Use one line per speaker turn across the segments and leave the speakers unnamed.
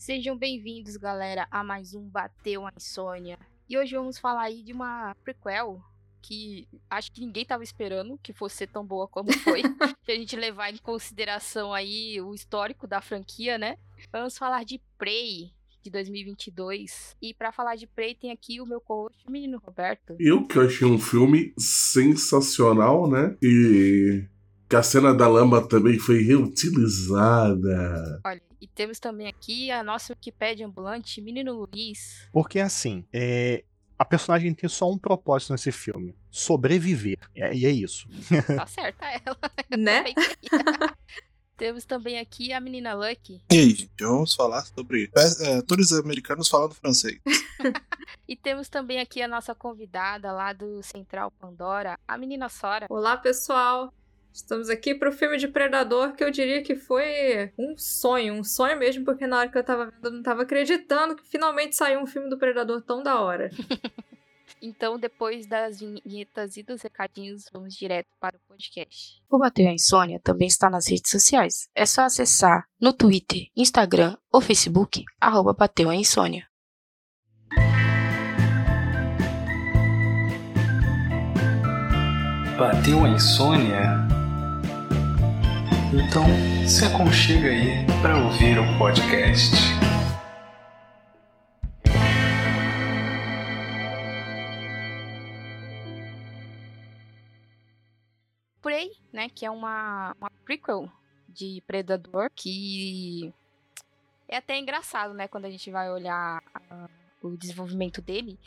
Sejam bem-vindos, galera, a mais um Bateu a Insônia. E hoje vamos falar aí de uma prequel que acho que ninguém tava esperando que fosse ser tão boa como foi. Se a gente levar em consideração aí o histórico da franquia, né? Vamos falar de Prey, de 2022. E para falar de Prey tem aqui o meu co-host, o menino Roberto.
Eu que achei um filme sensacional, né? E que a cena da lama também foi reutilizada.
Olha, temos também aqui a nossa Wikipédia ambulante, menino Luiz.
Porque assim, é, a personagem tem só um propósito nesse filme: sobreviver. É, e é isso.
Tá certa ela.
Né?
Temos também aqui a menina Lucky.
E aí, gente, vamos falar sobre é, atores americanos falando francês.
e temos também aqui a nossa convidada lá do Central Pandora, a menina Sora.
Olá, pessoal. Estamos aqui para o filme de Predador que eu diria que foi um sonho, um sonho mesmo, porque na hora que eu tava vendo eu não tava acreditando que finalmente saiu um filme do Predador tão da hora.
Então, depois das vinhetas e dos recadinhos, vamos direto para o podcast.
O Bateu a Insônia também está nas redes sociais. É só acessar no Twitter, Instagram ou Facebook, arroba Bateu a Insônia.
Bateu a insônia? Então se aconchega aí para ouvir o podcast.
Prey, né, que é uma, uma prequel de Predador, que é até engraçado, né, quando a gente vai olhar a, o desenvolvimento dele.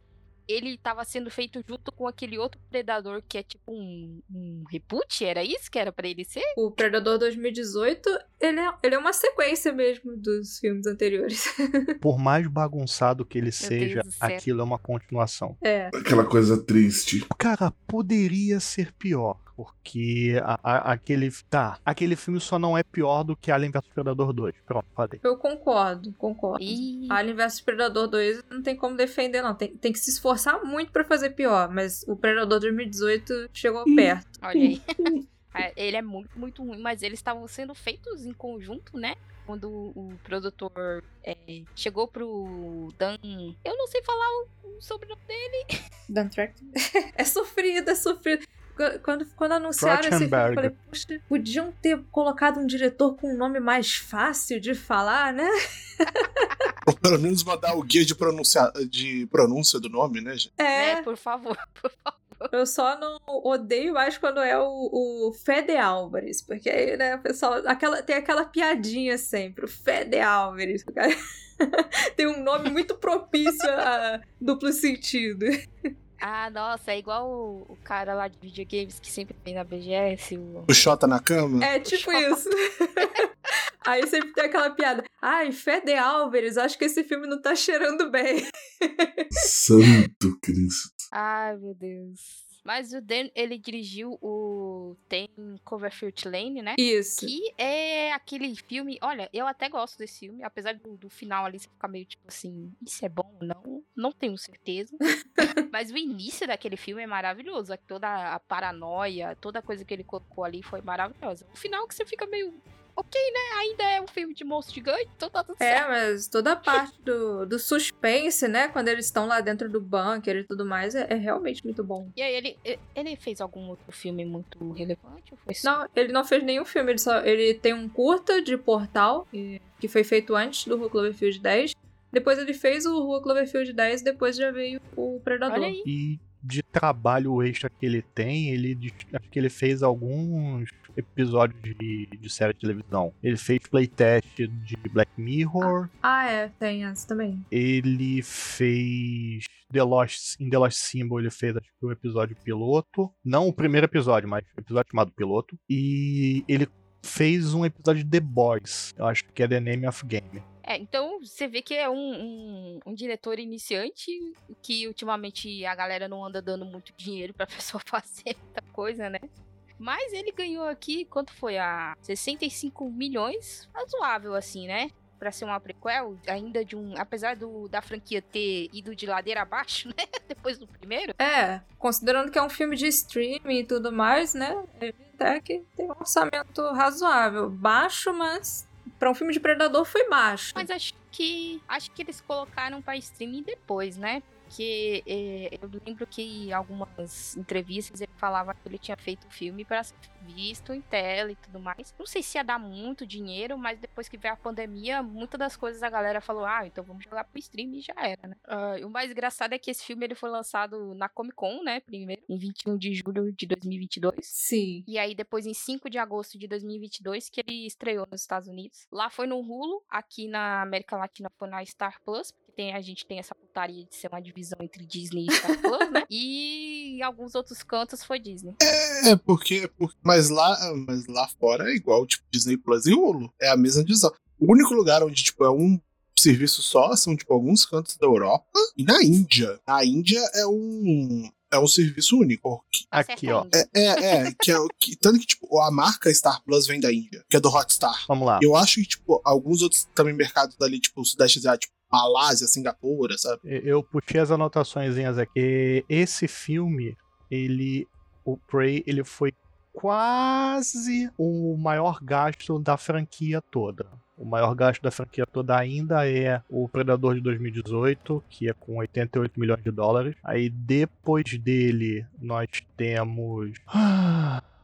Ele estava sendo feito junto com aquele outro Predador que é tipo um, um reboot, era isso que era para ele ser?
O Predador 2018, ele é, ele é uma sequência mesmo dos filmes anteriores.
Por mais bagunçado que ele seja, aquilo é uma continuação.
É.
Aquela coisa triste.
Cara, poderia ser pior porque a, a, aquele tá, aquele filme só não é pior do que Alien vs Predador 2. Pronto, falei.
Eu concordo, concordo.
Ih.
Alien vs Predador 2 não tem como defender não, tem, tem que se esforçar muito para fazer pior, mas o Predador 2018 chegou perto.
Olha aí. Ele é muito, muito ruim, mas eles estavam sendo feitos em conjunto, né? Quando o produtor é, chegou pro Dan. Eu não sei falar o, o sobrenome dele.
Dan Track. é sofrido, é sofrido. Quando, quando anunciaram esse filme, eu falei, poxa, podiam ter colocado um diretor com um nome mais fácil de falar, né?
Ou pelo menos mandar o guia de, pronuncia, de pronúncia do nome, né, gente?
É,
é por favor, por favor.
Eu só não odeio mais quando é o, o Fede Álvares, porque aí, né, o pessoal. Aquela, tem aquela piadinha sempre, o Fede Álvares. tem um nome muito propício a duplo sentido.
Ah, nossa, é igual o, o, cara lá de videogames que sempre tem na BGS. O,
o Xota na cama?
É, tipo isso. Aí sempre tem aquela piada. Ai, Fede Álvares, acho que esse filme não tá cheirando bem.
Santo Cristo.
Ai, meu Deus. Mas o Dan, ele dirigiu o Tem Coverfield Lane, né?
Isso.
Que é aquele filme. Olha, eu até gosto desse filme, apesar do, do final ali você ficar meio tipo assim: isso é bom? Não, não tenho certeza. Mas o início daquele filme é maravilhoso. Toda a paranoia, toda a coisa que ele colocou ali foi maravilhosa. O final que você fica meio ok, né? Ainda é um filme de monstro gigante, então tá tudo
é,
certo.
É, mas toda a parte do, do suspense, né? Quando eles estão lá dentro do bunker e tudo mais, é, é, realmente muito bom.
E aí, ele, ele fez algum outro filme muito relevante? Ou foi
só... Não, ele não fez nenhum filme. Ele, só, ele tem um curta de portal, que foi feito antes do Rua Cloverfield 10. Depois ele fez o Rua Cloverfield 10, depois já veio o Predador.
Olha aí.
E de trabalho extra que ele tem, ele acho que ele fez alguns episódios de, de série de televisão. Ele fez playtest de Black Mirror.
Ah, é, tem essa também.
Ele fez The Lost, em The Lost Symbol ele fez acho que o episódio piloto. Não o primeiro episódio, mas o episódio chamado piloto. E ele fez um episódio de The Boys. Eu acho que é The Name of Game.
É, então você vê que é um, um, um, diretor iniciante que ultimamente a galera não anda dando muito dinheiro pra pessoa fazer muita coisa, né? Mas ele ganhou aqui, quanto foi? A 65 milhões. Razoável, assim, né? Pra ser uma prequel, ainda de um. Apesar do, da franquia ter ido de ladeira abaixo, né? Depois do primeiro.
É, considerando que é um filme de streaming e tudo mais, né? Ele até que tem um orçamento razoável. Baixo, mas para um filme de Predador foi baixo.
Mas acho, que acho que eles colocaram pra streaming depois, né? Porque é, eu lembro que em algumas entrevistas ele falava que ele tinha feito o filme para ser visto em tela e tudo mais. Não sei se ia dar muito dinheiro, mas depois que veio a pandemia, muitas das coisas a galera falou: ah, então vamos jogar pro stream e já era, né? Ah, o mais engraçado é que esse filme ele foi lançado na Comic Con, né? Primeiro, em 21 de julho de 2022.
Sim.
E aí, depois, em 5 de agosto de 2022, que ele estreou nos Estados Unidos. Lá foi no Hulu, aqui na América Latina foi na Star Plus, tem, a gente tem essa putaria de ser uma divisão entre Disney e Star Plus, né? E em alguns outros cantos foi Disney.
É, porque, porque mas lá, mas lá fora é igual, tipo, Disney Plus e Hulu. É a mesma divisão. O único lugar onde, tipo, é um serviço só são, tipo, alguns cantos da Europa e na Índia. Na Índia é um. É um serviço único. Que-
Aqui, ó.
É, é, é que é o que, tanto que, tipo, a marca Star Plus vem da Índia, que é do Hotstar.
Vamos lá.
Eu acho que, tipo, alguns outros também mercados dali, tipo, o Sudeste Asiático, Malásia, Singapura, sabe?
Eu puxei as anotações aqui. Esse filme, ele. O Prey, ele foi quase o maior gasto da franquia toda. O maior gasto da franquia toda ainda é o Predador de 2018, que é com 88 milhões de dólares. Aí depois dele, nós temos.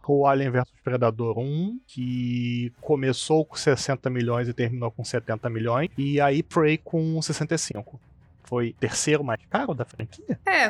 O Alien vs Predador 1, que começou com 60 milhões e terminou com 70 milhões. E aí Prey com 65 foi terceiro mais caro da franquia?
É,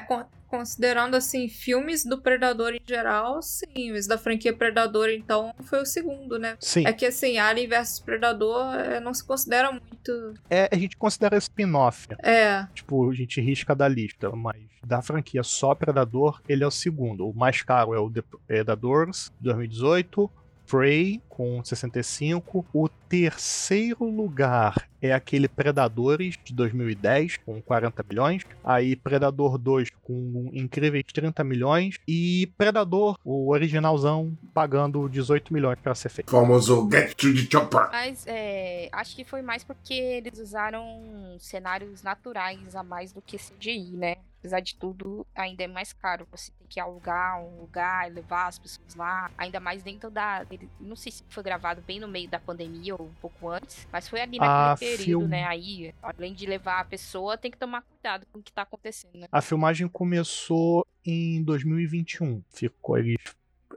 considerando assim, filmes do Predador em geral, sim. Mas da franquia Predador, então, foi o segundo, né?
Sim.
É que assim, Alien vs Predador é, não se considera muito.
É, a gente considera spin-off.
É,
Tipo, a gente risca da lista, mas da franquia só Predador, ele é o segundo. O mais caro é o The Predators, 2018. Prey, com 65. O terceiro lugar é aquele Predadores, de 2010, com 40 milhões. Aí Predador 2, com incríveis 30 milhões. E Predador, o originalzão, pagando 18 milhões para ser feito.
Famoso Get to the Chopper.
Mas é, acho que foi mais porque eles usaram cenários naturais a mais do que CGI, né? Apesar de tudo, ainda é mais caro. Você tem que alugar um lugar, levar as pessoas lá. Ainda mais dentro da. Não sei se foi gravado bem no meio da pandemia ou um pouco antes. Mas foi ali
Ah,
naquele período,
filme.
né? Aí, além de levar a pessoa, tem que tomar cuidado com o que tá acontecendo, né?
A filmagem começou em 2021. Ficou, eles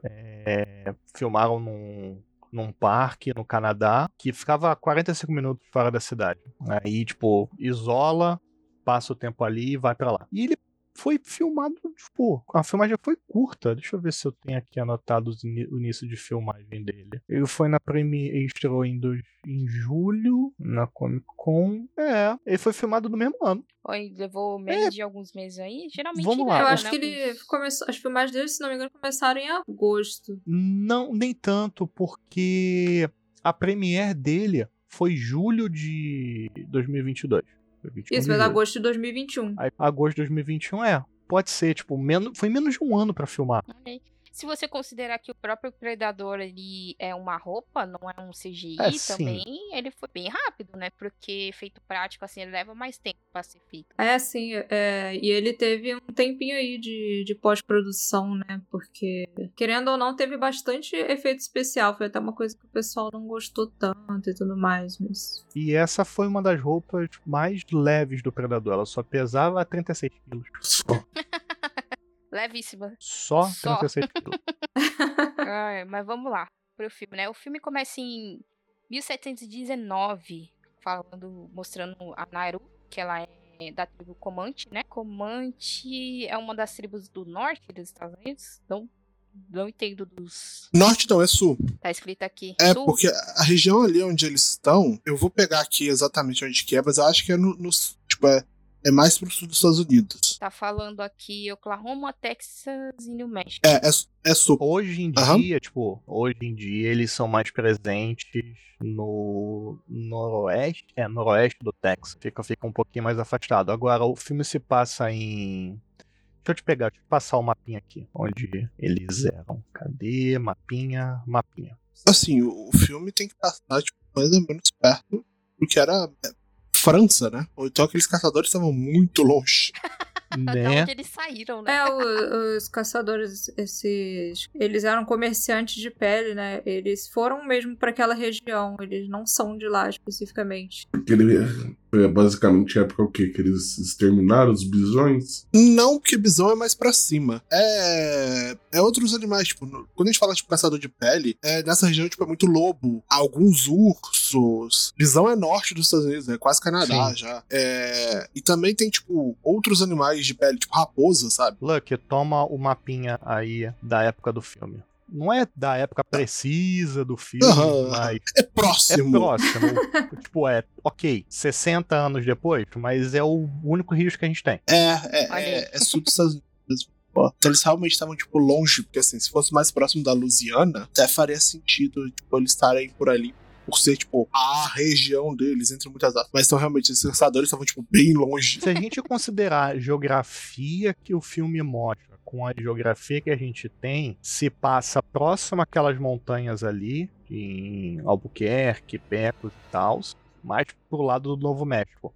é, filmaram num, num parque no Canadá que ficava a 45 minutos fora da cidade. Aí, tipo, isola, passa o tempo ali e vai pra lá. E ele foi filmado, tipo, a filmagem foi curta. Deixa eu ver se eu tenho aqui anotado o início de filmagem dele. Ele foi na Premiere, ele estreou em, dois- em julho, na Comic Con. É, ele foi filmado no mesmo ano.
Oi, levou menos de alguns meses aí. Geralmente
Vamos lá.
eu acho
né,
que ele começou. As filmagens dele, se não me engano, começaram em agosto.
Não, nem tanto, porque a premiere dele foi julho de 2022. Foi 21
Isso,
de
mas agosto de 2021.
Aí, agosto de 2021 é. Pode ser, tipo, menos, foi menos de um ano pra filmar.
Ok. Se você considerar que o próprio Predador ele é uma roupa, não é um CGI
É, sim.
também, ele foi bem rápido, né? Porque feito prático, assim, ele leva mais tempo pra ser feito.
É, sim, é, e ele teve um tempinho aí de, de pós-produção, né? Porque, querendo ou não, teve bastante efeito especial. Foi até uma coisa que o pessoal não gostou tanto e tudo mais, mas.
E essa foi uma das roupas mais leves do Predador. Ela só pesava 36 quilos.
Só.
Levíssima.
Só,
Só.
36 quilos.
Ai, mas vamos lá pro filme, né? O filme começa em 1719, falando, mostrando a Naru, que ela é da tribo Comanche, né? Comanche é uma das tribos do norte dos Estados Unidos. Não, não entendo dos.
Norte não, é sul.
Tá escrito aqui.
É,
Sul.
porque a região ali onde eles estão, eu vou pegar aqui exatamente onde que é, mas eu acho que é no, no- tipo, é, é mais pro sul dos Estados Unidos.
Tá falando aqui Oklahoma, Texas e New Mexico.
É, é, é sul.
Hoje em
Aham.
dia, tipo, hoje em dia eles são mais presentes no noroeste, é, noroeste do Texas. Fica, fica um pouquinho mais afastado. Agora, o filme se passa em... Deixa eu te pegar, deixa eu te passar o mapinha aqui, onde eles eram. Cadê? Mapinha, mapinha.
Assim, o, filme tem que passar, tipo, mais ou menos perto do que era é, França, né? Então aqueles caçadores estavam muito longe.
Da
né?
onde eles saíram, né?
É, o- os caçadores, esses. Eles eram comerciantes de pele, né? Eles foram mesmo pra aquela região. Eles não são de lá especificamente.
Porque ele foi basicamente a época o quê? Que eles exterminaram os bisões?
Não, porque bisão é mais pra cima. É. É outros animais, tipo, no- quando a gente fala, tipo, caçador de pele, é, nessa região, tipo, é muito lobo. Alguns ursos. Bisão é norte dos Estados Unidos, é quase Canadá
Sim.
já. É, e também tem, tipo, outros animais de pele, tipo raposa, sabe?
Luck, toma o mapinha aí da época do filme. Não é da época precisa do filme,
Aham.
mas
É
é
próximo.
próximo. tipo, é, ok, 60 anos depois, mas é o único risco que a gente tem.
É, é,
Olha
é, é sul dos Estados Unidos. Pô, Então eles realmente estavam, tipo, longe, porque assim, se fosse mais próximo da Louisiana, até faria sentido, tipo, eles estarem por ali, por ser, tipo, a região deles, entre muitas aspas. Mas então, realmente, esses caçadores estavam, tipo, bem longe.
Se a gente considerar a geografia que o filme mostra com a geografia que a gente tem, se passa próximo àquelas montanhas ali, em Albuquerque, Pecos e tal, mais pro lado do Novo México.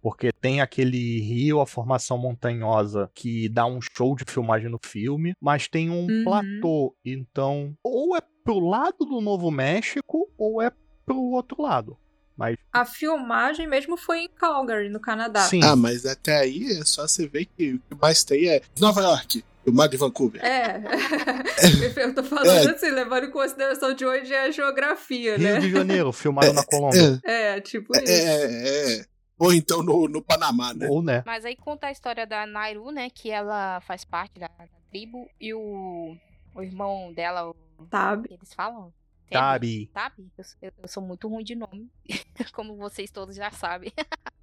Porque tem aquele rio, a formação montanhosa, que dá um show de filmagem no filme, mas tem um
Uhum.
platô. Então, ou é pro lado do Novo México, ou é pro outro lado. Mas,
A filmagem mesmo foi em Calgary, no Canadá.
sim,
Ah, mas até aí é só você ver que o que mais tem é Nova York, o mar de Vancouver.
É. Eu tô falando
É.
assim, levando em consideração de onde é a geografia,
Rio
né?
de Janeiro, filmado na Colômbia.
É,
É, tipo
é,
isso.
é, é. Ou então no, no Panamá, né?
Ou né?
Mas aí conta a história da Nairu, né? Que ela faz parte da, da tribo. E o, o irmão dela, o,
Sabe?
eles falam?
Tabi.
Sabe? Eu, eu- sou muito ruim de nome, como vocês todos já sabem.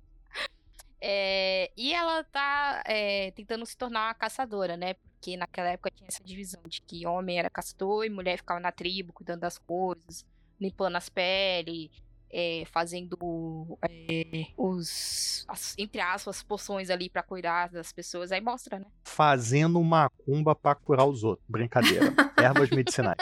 É, e ela tá é, tentando se tornar uma caçadora, né? Porque naquela época tinha essa divisão de que homem era caçador e mulher ficava na tribo, cuidando das coisas, limpando as peles, é, fazendo é, os, as- entre aspas, poções ali pra cuidar das pessoas. Aí mostra, né?
Fazendo macumba pra curar os outros. Brincadeira. Ervas medicinais.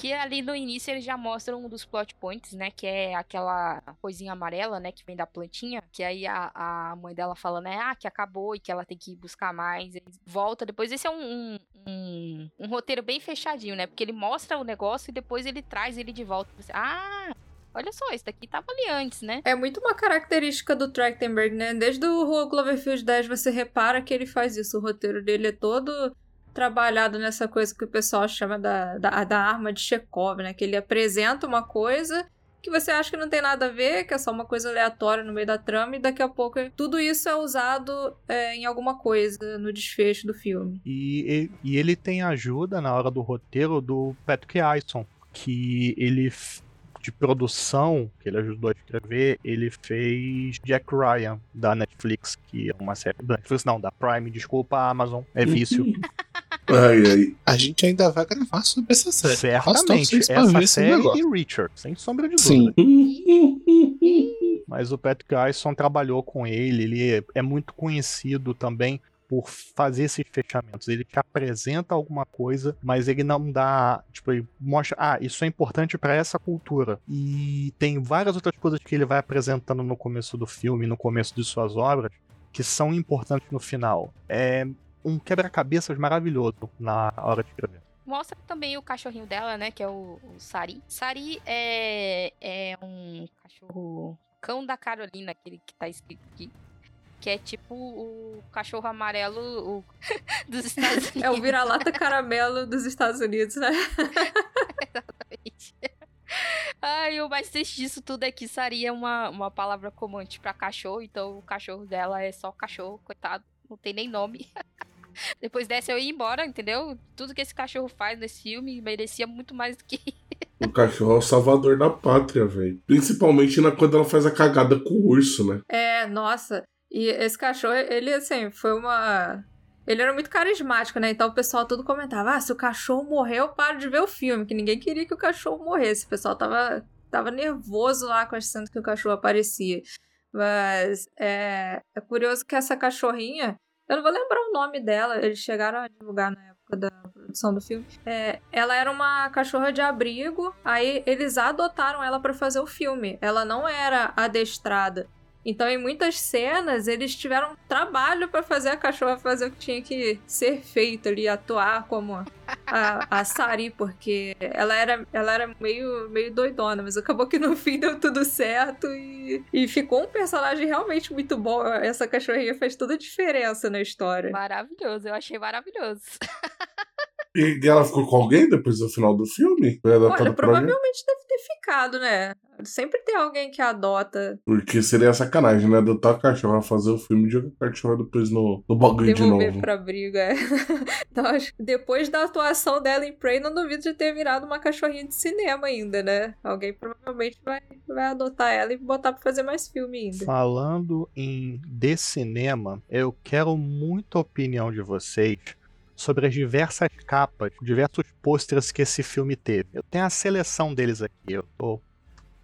Que ali no início eles já mostram um dos plot points, né? Que é aquela coisinha amarela, né? Que vem da plantinha. Que aí a, a mãe dela fala, né? Ah, que acabou e que ela tem que buscar mais. Volta depois. Esse é um, um, um, roteiro bem fechadinho, né? Porque ele mostra o negócio e depois ele traz ele de volta. Você, ah, olha só, esse daqui tava ali antes, né?
É muito uma característica do Trachtenberg, né? Desde o Cloverfield 10 você repara que ele faz isso. O roteiro dele é todo trabalhado nessa coisa que o pessoal chama da, da, da arma de Chekhov, né? Que ele apresenta uma coisa que você acha que não tem nada a ver, que é só uma coisa aleatória no meio da trama, e daqui a pouco tudo isso é usado é, em alguma coisa no desfecho do filme.
E, e- e ele tem ajuda na hora do roteiro do Patrick Ayson, que ele, de produção, que ele ajudou a escrever, ele fez Jack Ryan, da Netflix, que é uma série. Da Netflix não, da Prime, desculpa, a Amazon. É vício.
Ai, ai.
A gente ainda vai gravar sobre essa série.
Certamente. Essa série e Richard, sem sombra de
Sim.
dúvida. Mas o Patrick Ayson trabalhou com ele, ele é, é muito conhecido também por fazer esses fechamentos. Ele te apresenta alguma coisa, mas ele não dá, tipo, ele mostra, ah, isso é importante para essa cultura. E tem várias outras coisas que ele vai apresentando no começo do filme, no começo de suas obras, que são importantes no final. É um quebra-cabeças maravilhoso na hora de escrever.
Mostra também o cachorrinho dela, né? Que é o, o Sari. Sari é, é um cachorro cão da Carolina, aquele que tá escrito aqui. Que é tipo o cachorro amarelo o- dos Estados Unidos.
É o vira-lata caramelo dos Estados Unidos, né?
Exatamente. Ai, o mais triste disso tudo é que Sari é uma, uma palavra comum pra cachorro, então o cachorro dela é só cachorro, coitado, não tem nem nome. Depois dessa eu ia embora, entendeu? Tudo que esse cachorro faz nesse filme merecia muito mais do que.
O cachorro é o salvador da pátria, velho. Principalmente na, quando ela faz a cagada com o urso, né?
É, nossa. E esse cachorro, ele, assim, foi uma. Ele era muito carismático, né? Então o pessoal tudo comentava: ah, se o cachorro morrer, eu paro de ver o filme. Que ninguém queria que o cachorro morresse. O pessoal tava, tava nervoso lá com a cena que o cachorro aparecia. Mas é, é curioso que essa cachorrinha. Eu não vou lembrar o nome dela, eles chegaram a divulgar na época da produção do filme. É, ela era uma cachorra de abrigo, aí eles adotaram ela pra fazer o filme. Ela não era adestrada. Então, em muitas cenas, eles tiveram trabalho pra fazer a cachorra fazer o que tinha que ser feito ali, atuar como a, a Sari, porque ela era, ela era meio, meio doidona, mas acabou que no fim deu tudo certo e, e ficou um personagem realmente muito bom. Essa cachorrinha fez toda a diferença na história.
Maravilhoso, eu achei maravilhoso.
E ela ficou com alguém depois do final do filme?
Olha, provavelmente deve ter ficado, né? Sempre tem alguém que adota.
Porque seria sacanagem, né? Adotar a cachorra, fazer o filme e jogar a cachorra depois no, no bagulho de
devolver
novo.
pra briga. é. então, acho que depois da atuação dela em Prey, não duvido de ter virado uma cachorrinha de cinema ainda, né? Alguém provavelmente vai, vai adotar ela e botar pra fazer mais filme ainda.
Falando em de cinema, eu quero muito a opinião de vocês sobre as diversas capas, diversos pôsteres que esse filme teve. Eu tenho a seleção deles aqui, eu tô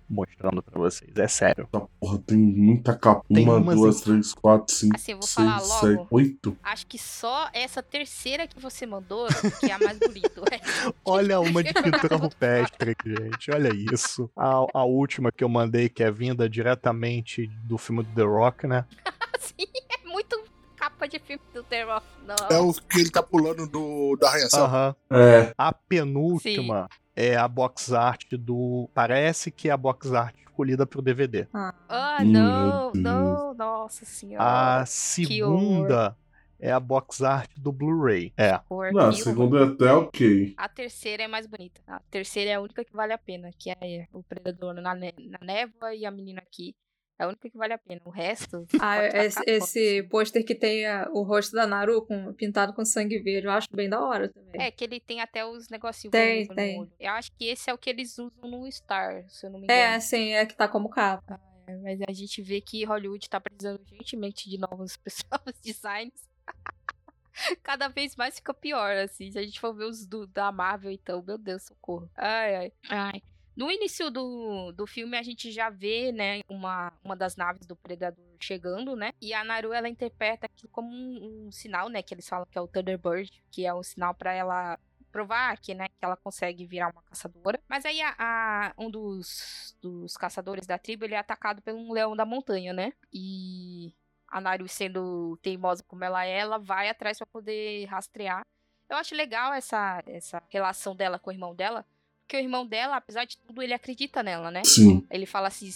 mostrando pra vocês, é sério.
Essa porra tem muita capa.
Tem
Uma,
umas
duas, três, quatro, cinco,
Assim, eu vou
seis,
falar logo.
sete, oito.
Acho que só essa terceira que você mandou que é a mais bonita. Resto-
Olha uma de pintura rupestre, gente. Olha isso. A, a última que eu mandei, que é vinda diretamente do filme do The Rock, né?
Assim, é muito capa de filme do terror. Não.
É o que ele tá pulando do, da arranhação.
Aham.
É,
A penúltima é a box art do. Parece que é a box art escolhida pro DVD.
Ah,
Meu
não, não, nossa senhora.
A segunda é a box art do Blu-ray. É.
Não, a segunda é até ok.
A terceira é mais bonita. A terceira é a única que vale a pena, que é o predador na, ne- na névoa e a menina aqui. É a única que vale a pena. O resto.
Ah,
pode tacar
esse, esse pôster que tem a- o rosto da Naru com, pintado com sangue verde, eu acho bem da hora também.
É, que ele tem até os negocinhos
Tem, tem.
olho. Eu acho que esse é o que eles usam no Star, se eu não me engano.
É, sim, é que tá como capa.
Mas a gente vê que Hollywood tá precisando urgentemente de novos, novos designs. Cada vez mais fica pior, assim. Se a gente for ver os do, da Marvel, então, meu Deus, socorro. Ai, ai. ai. No início do, do filme, a gente já vê, né, uma, uma das naves do Predador chegando, né? E a Naru, ela interpreta aquilo como um, um sinal, né? Que eles falam que é o Thunderbird, que é um sinal pra ela provar que, né, que ela consegue virar uma caçadora. Mas aí a, a- um dos, dos caçadores da tribo, ele é atacado por um leão da montanha, né? E a Naru, sendo teimosa como ela é, ela vai atrás pra poder rastrear. Eu acho legal essa, essa relação dela com o irmão dela, porque o irmão dela, apesar de tudo, ele acredita nela, né?
Sim.
Ele fala assim: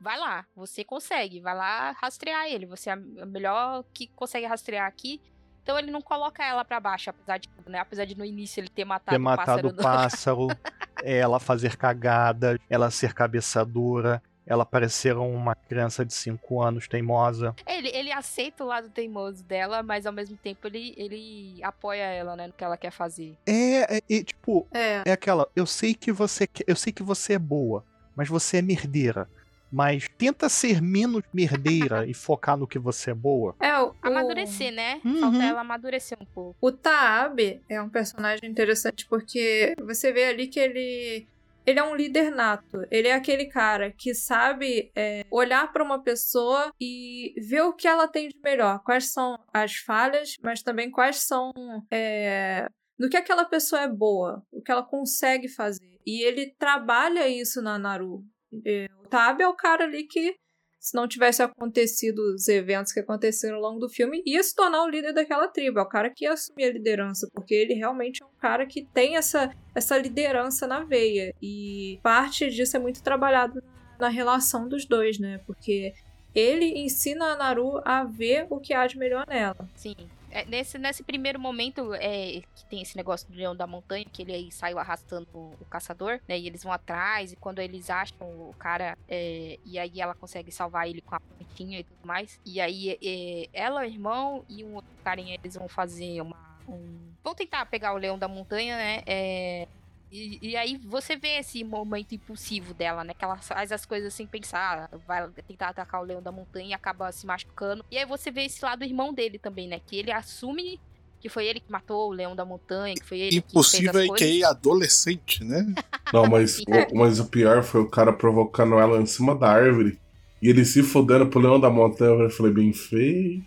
vai lá, você consegue, vai lá rastrear ele, você é a melhor que consegue rastrear aqui. Então ele não coloca ela pra baixo, apesar de tudo, né? Apesar de no início ele ter matado,
Ter matado
o
o
pássaro. do-
pássaro, ela fazer cagadas, ela ser cabeçadora, ela parecer uma criança de 5 anos teimosa.
Ele, ele aceita o lado teimoso dela, mas ao mesmo tempo ele, ele apoia ela, né, no que ela quer fazer.
É, é, é, tipo,
É.
é aquela, eu sei que você que- eu sei que você é boa, mas você é merdeira. Mas tenta ser menos merdeira e focar no que você é boa.
É, o,
Amadurecer, né?
Uhum.
Falta ela amadurecer um pouco.
O Taabe é um personagem interessante porque você vê ali que ele ele é um líder nato. Ele é aquele cara que sabe é, olhar para uma pessoa e ver o que ela tem de melhor. Quais são as falhas, mas também quais são é, no que aquela pessoa é boa, o que ela consegue fazer. E ele trabalha isso na Naru. É, o Taabe é o cara ali que se não tivesse acontecido os eventos que aconteceram ao longo do filme, ia se tornar o líder daquela tribo. É o cara que ia assumir a liderança, porque ele realmente é um cara que tem essa, essa liderança na veia. E parte disso é muito trabalhado na relação dos dois, né? Porque ele ensina a Naru a ver o que há de melhor nela.
Sim. É, nesse, nesse primeiro momento, é, que tem esse negócio do leão da montanha, que ele aí saiu arrastando o, o caçador, né? E eles vão atrás, e quando eles acham o cara, é, e aí ela consegue salvar ele com a pontinha e tudo mais. E aí é, ela, o irmão e um outro carinha, eles vão fazer uma. Um... Vão tentar pegar o leão da montanha, né? É, e, e aí você vê esse momento impulsivo dela, né? Que ela faz as coisas sem pensar, vai tentar atacar o leão da montanha e acaba se machucando. E aí você vê esse lado do irmão dele também, né? Que ele assume que foi ele que matou o leão da montanha, que foi ele
Impossível
que
é
fez as coisas.
que é adolescente, né?
Não, mas, o, mas o pior foi o cara provocando ela em cima da árvore. E ele se fodendo pro leão da montanha. Eu falei, bem feio.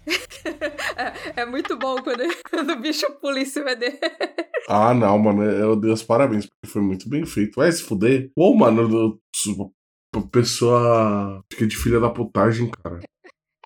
É, é muito bom quando, quando o bicho pula em cima dele.
Ah, não, mano. Eu dei os parabéns, porque foi muito bem feito. Vai se fuder. Pô, mano, do- su- pessoa. Fica de filha da putagem, cara.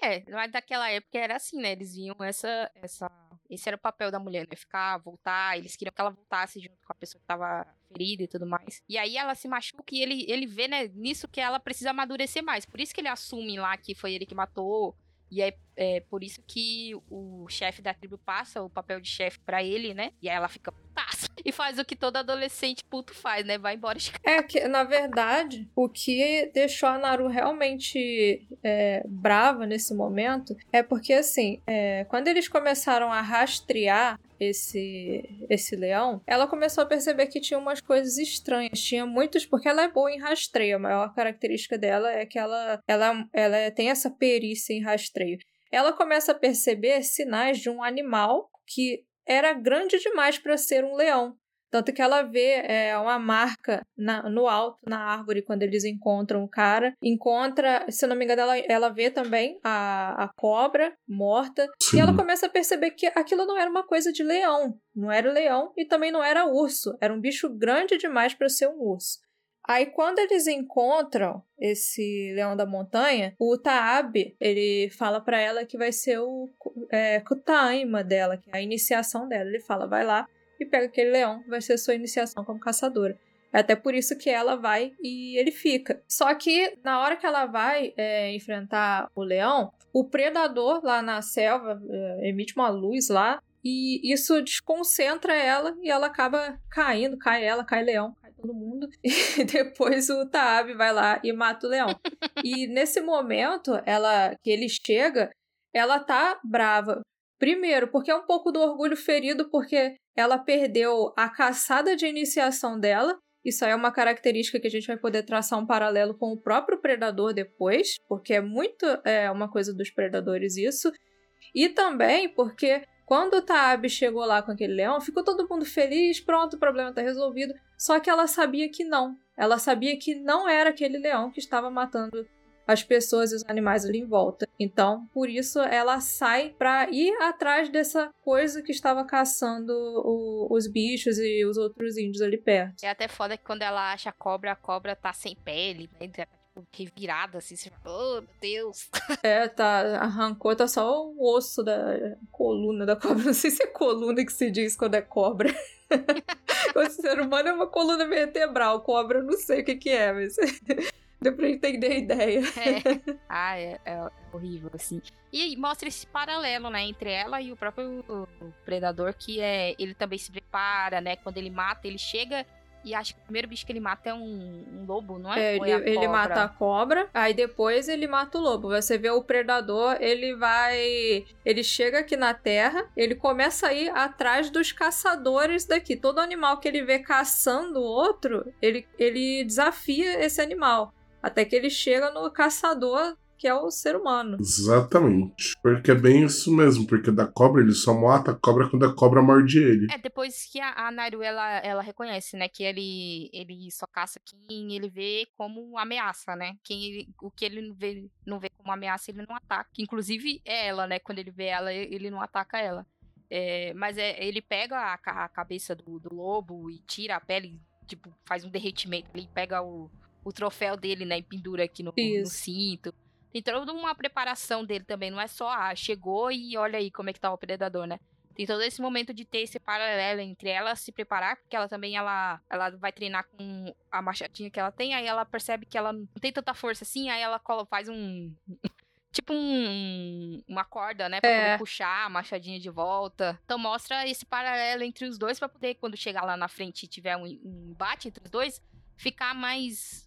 É, mas daquela época era assim, né? Eles viam essa, essa. Esse era o papel da mulher, né? Ficar, voltar. Eles queriam que ela voltasse junto com a pessoa que tava ferida e tudo mais. E aí ela se machuca e ele, ele vê, né, nisso que ela precisa amadurecer mais. Por isso que ele assume lá que foi ele que matou. E é, é por isso que o chefe da tribo passa o papel de chefe pra ele, né? E aí ela fica putaça. E faz o que todo adolescente puto faz, né? Vai embora
É que, na verdade, o que deixou a Naru realmente é, brava nesse momento é porque, assim, é, quando eles começaram a rastrear esse esse leão, ela começou a perceber que tinha umas coisas estranhas. Tinha muitos, porque ela é boa em rastreio. A maior característica dela é que ela, ela, ela tem essa perícia em rastreio. Ela começa a perceber sinais de um animal que era grande demais para ser um leão. Tanto que ela vê é, uma marca na, no alto, na árvore, quando eles encontram o cara. Encontra, se não me engano, ela, ela vê também a, a cobra morta.
Sim.
E ela começa a perceber que aquilo não era uma coisa de leão. Não era leão e também não era urso. Era um bicho grande demais para ser um urso. Aí quando eles encontram esse leão da montanha, o Taab, ele fala para ela que vai ser o é, Kutaima dela, que é a iniciação dela. Ele fala, vai lá e pega aquele leão, vai ser sua iniciação como caçadora. É até por isso que ela vai e ele fica. Só que na hora que ela vai é, enfrentar o leão, o predador lá na selva é, emite uma luz lá e isso desconcentra ela e ela acaba caindo, cai ela, cai leão, cai todo mundo. E depois o Taab vai lá e mata o leão. e nesse momento, ela que ele chega, ela tá brava. Primeiro, porque é um pouco do orgulho ferido, porque ela perdeu a caçada de iniciação dela. Isso aí é uma característica que a gente vai poder traçar um paralelo com o próprio predador depois, porque é muito é, uma coisa dos predadores isso. E também porque quando o Taab chegou lá com aquele leão, ficou todo mundo feliz, pronto, o problema tá resolvido. Só que ela sabia que não. Ela sabia que não era aquele leão que estava matando as pessoas e os animais ali em volta. Então, por isso, ela sai para ir atrás dessa coisa que estava caçando o- os bichos e os outros índios ali perto.
É até foda que quando ela acha a cobra, a cobra tá sem pele, né? Tá, tipo, revirada, assim. Você fala, oh, meu Deus.
É, tá, arrancou, tá só o osso da coluna da cobra. Não sei se é coluna que se diz quando é cobra. o ser humano é uma coluna vertebral, cobra eu não sei o que que é, mas deu pra entender a ideia.
É. ah, é, é horrível, assim. E mostra esse paralelo, né, entre ela e o próprio o predador, que é ele também se prepara, né? Quando ele mata, ele chega e acha que o primeiro bicho que ele mata é um, um lobo, não é?
É, ele,
é
ele mata a cobra, aí depois ele mata o lobo. Você vê o predador, ele vai. Ele chega aqui na Terra, ele começa a ir atrás dos caçadores daqui. Todo animal que ele vê caçando o outro, ele, ele desafia esse animal. Até que ele chega no caçador, que é o ser humano.
Exatamente. Porque é bem isso mesmo. Porque da cobra ele só mata a cobra quando a cobra morde ele.
É, depois que a, a Naru, ela, ela reconhece, né, que ele, ele só caça quem ele vê como ameaça, né? Quem ele- o que ele não vê, não vê como ameaça, ele não ataca. Inclusive, é ela, né? Quando ele vê ela, ele não ataca ela. É, mas é, ele pega a, a cabeça do, do lobo e tira a pele, tipo, faz um derretimento. Ele pega o, o troféu dele, né, e pendura aqui no, no cinto. Tem toda uma preparação dele também, não é só, ah, chegou e olha aí como é que tá o predador, né? Tem todo esse momento de ter esse paralelo entre ela se preparar, porque ela também ela, ela vai treinar com a machadinha que ela tem, aí ela percebe que ela não tem tanta força assim, aí ela faz um. Tipo um, uma corda, né? Pra
É.
poder puxar a machadinha de volta. Então mostra esse paralelo entre os dois pra poder, quando chegar lá na frente e tiver um, um embate entre os dois, ficar mais,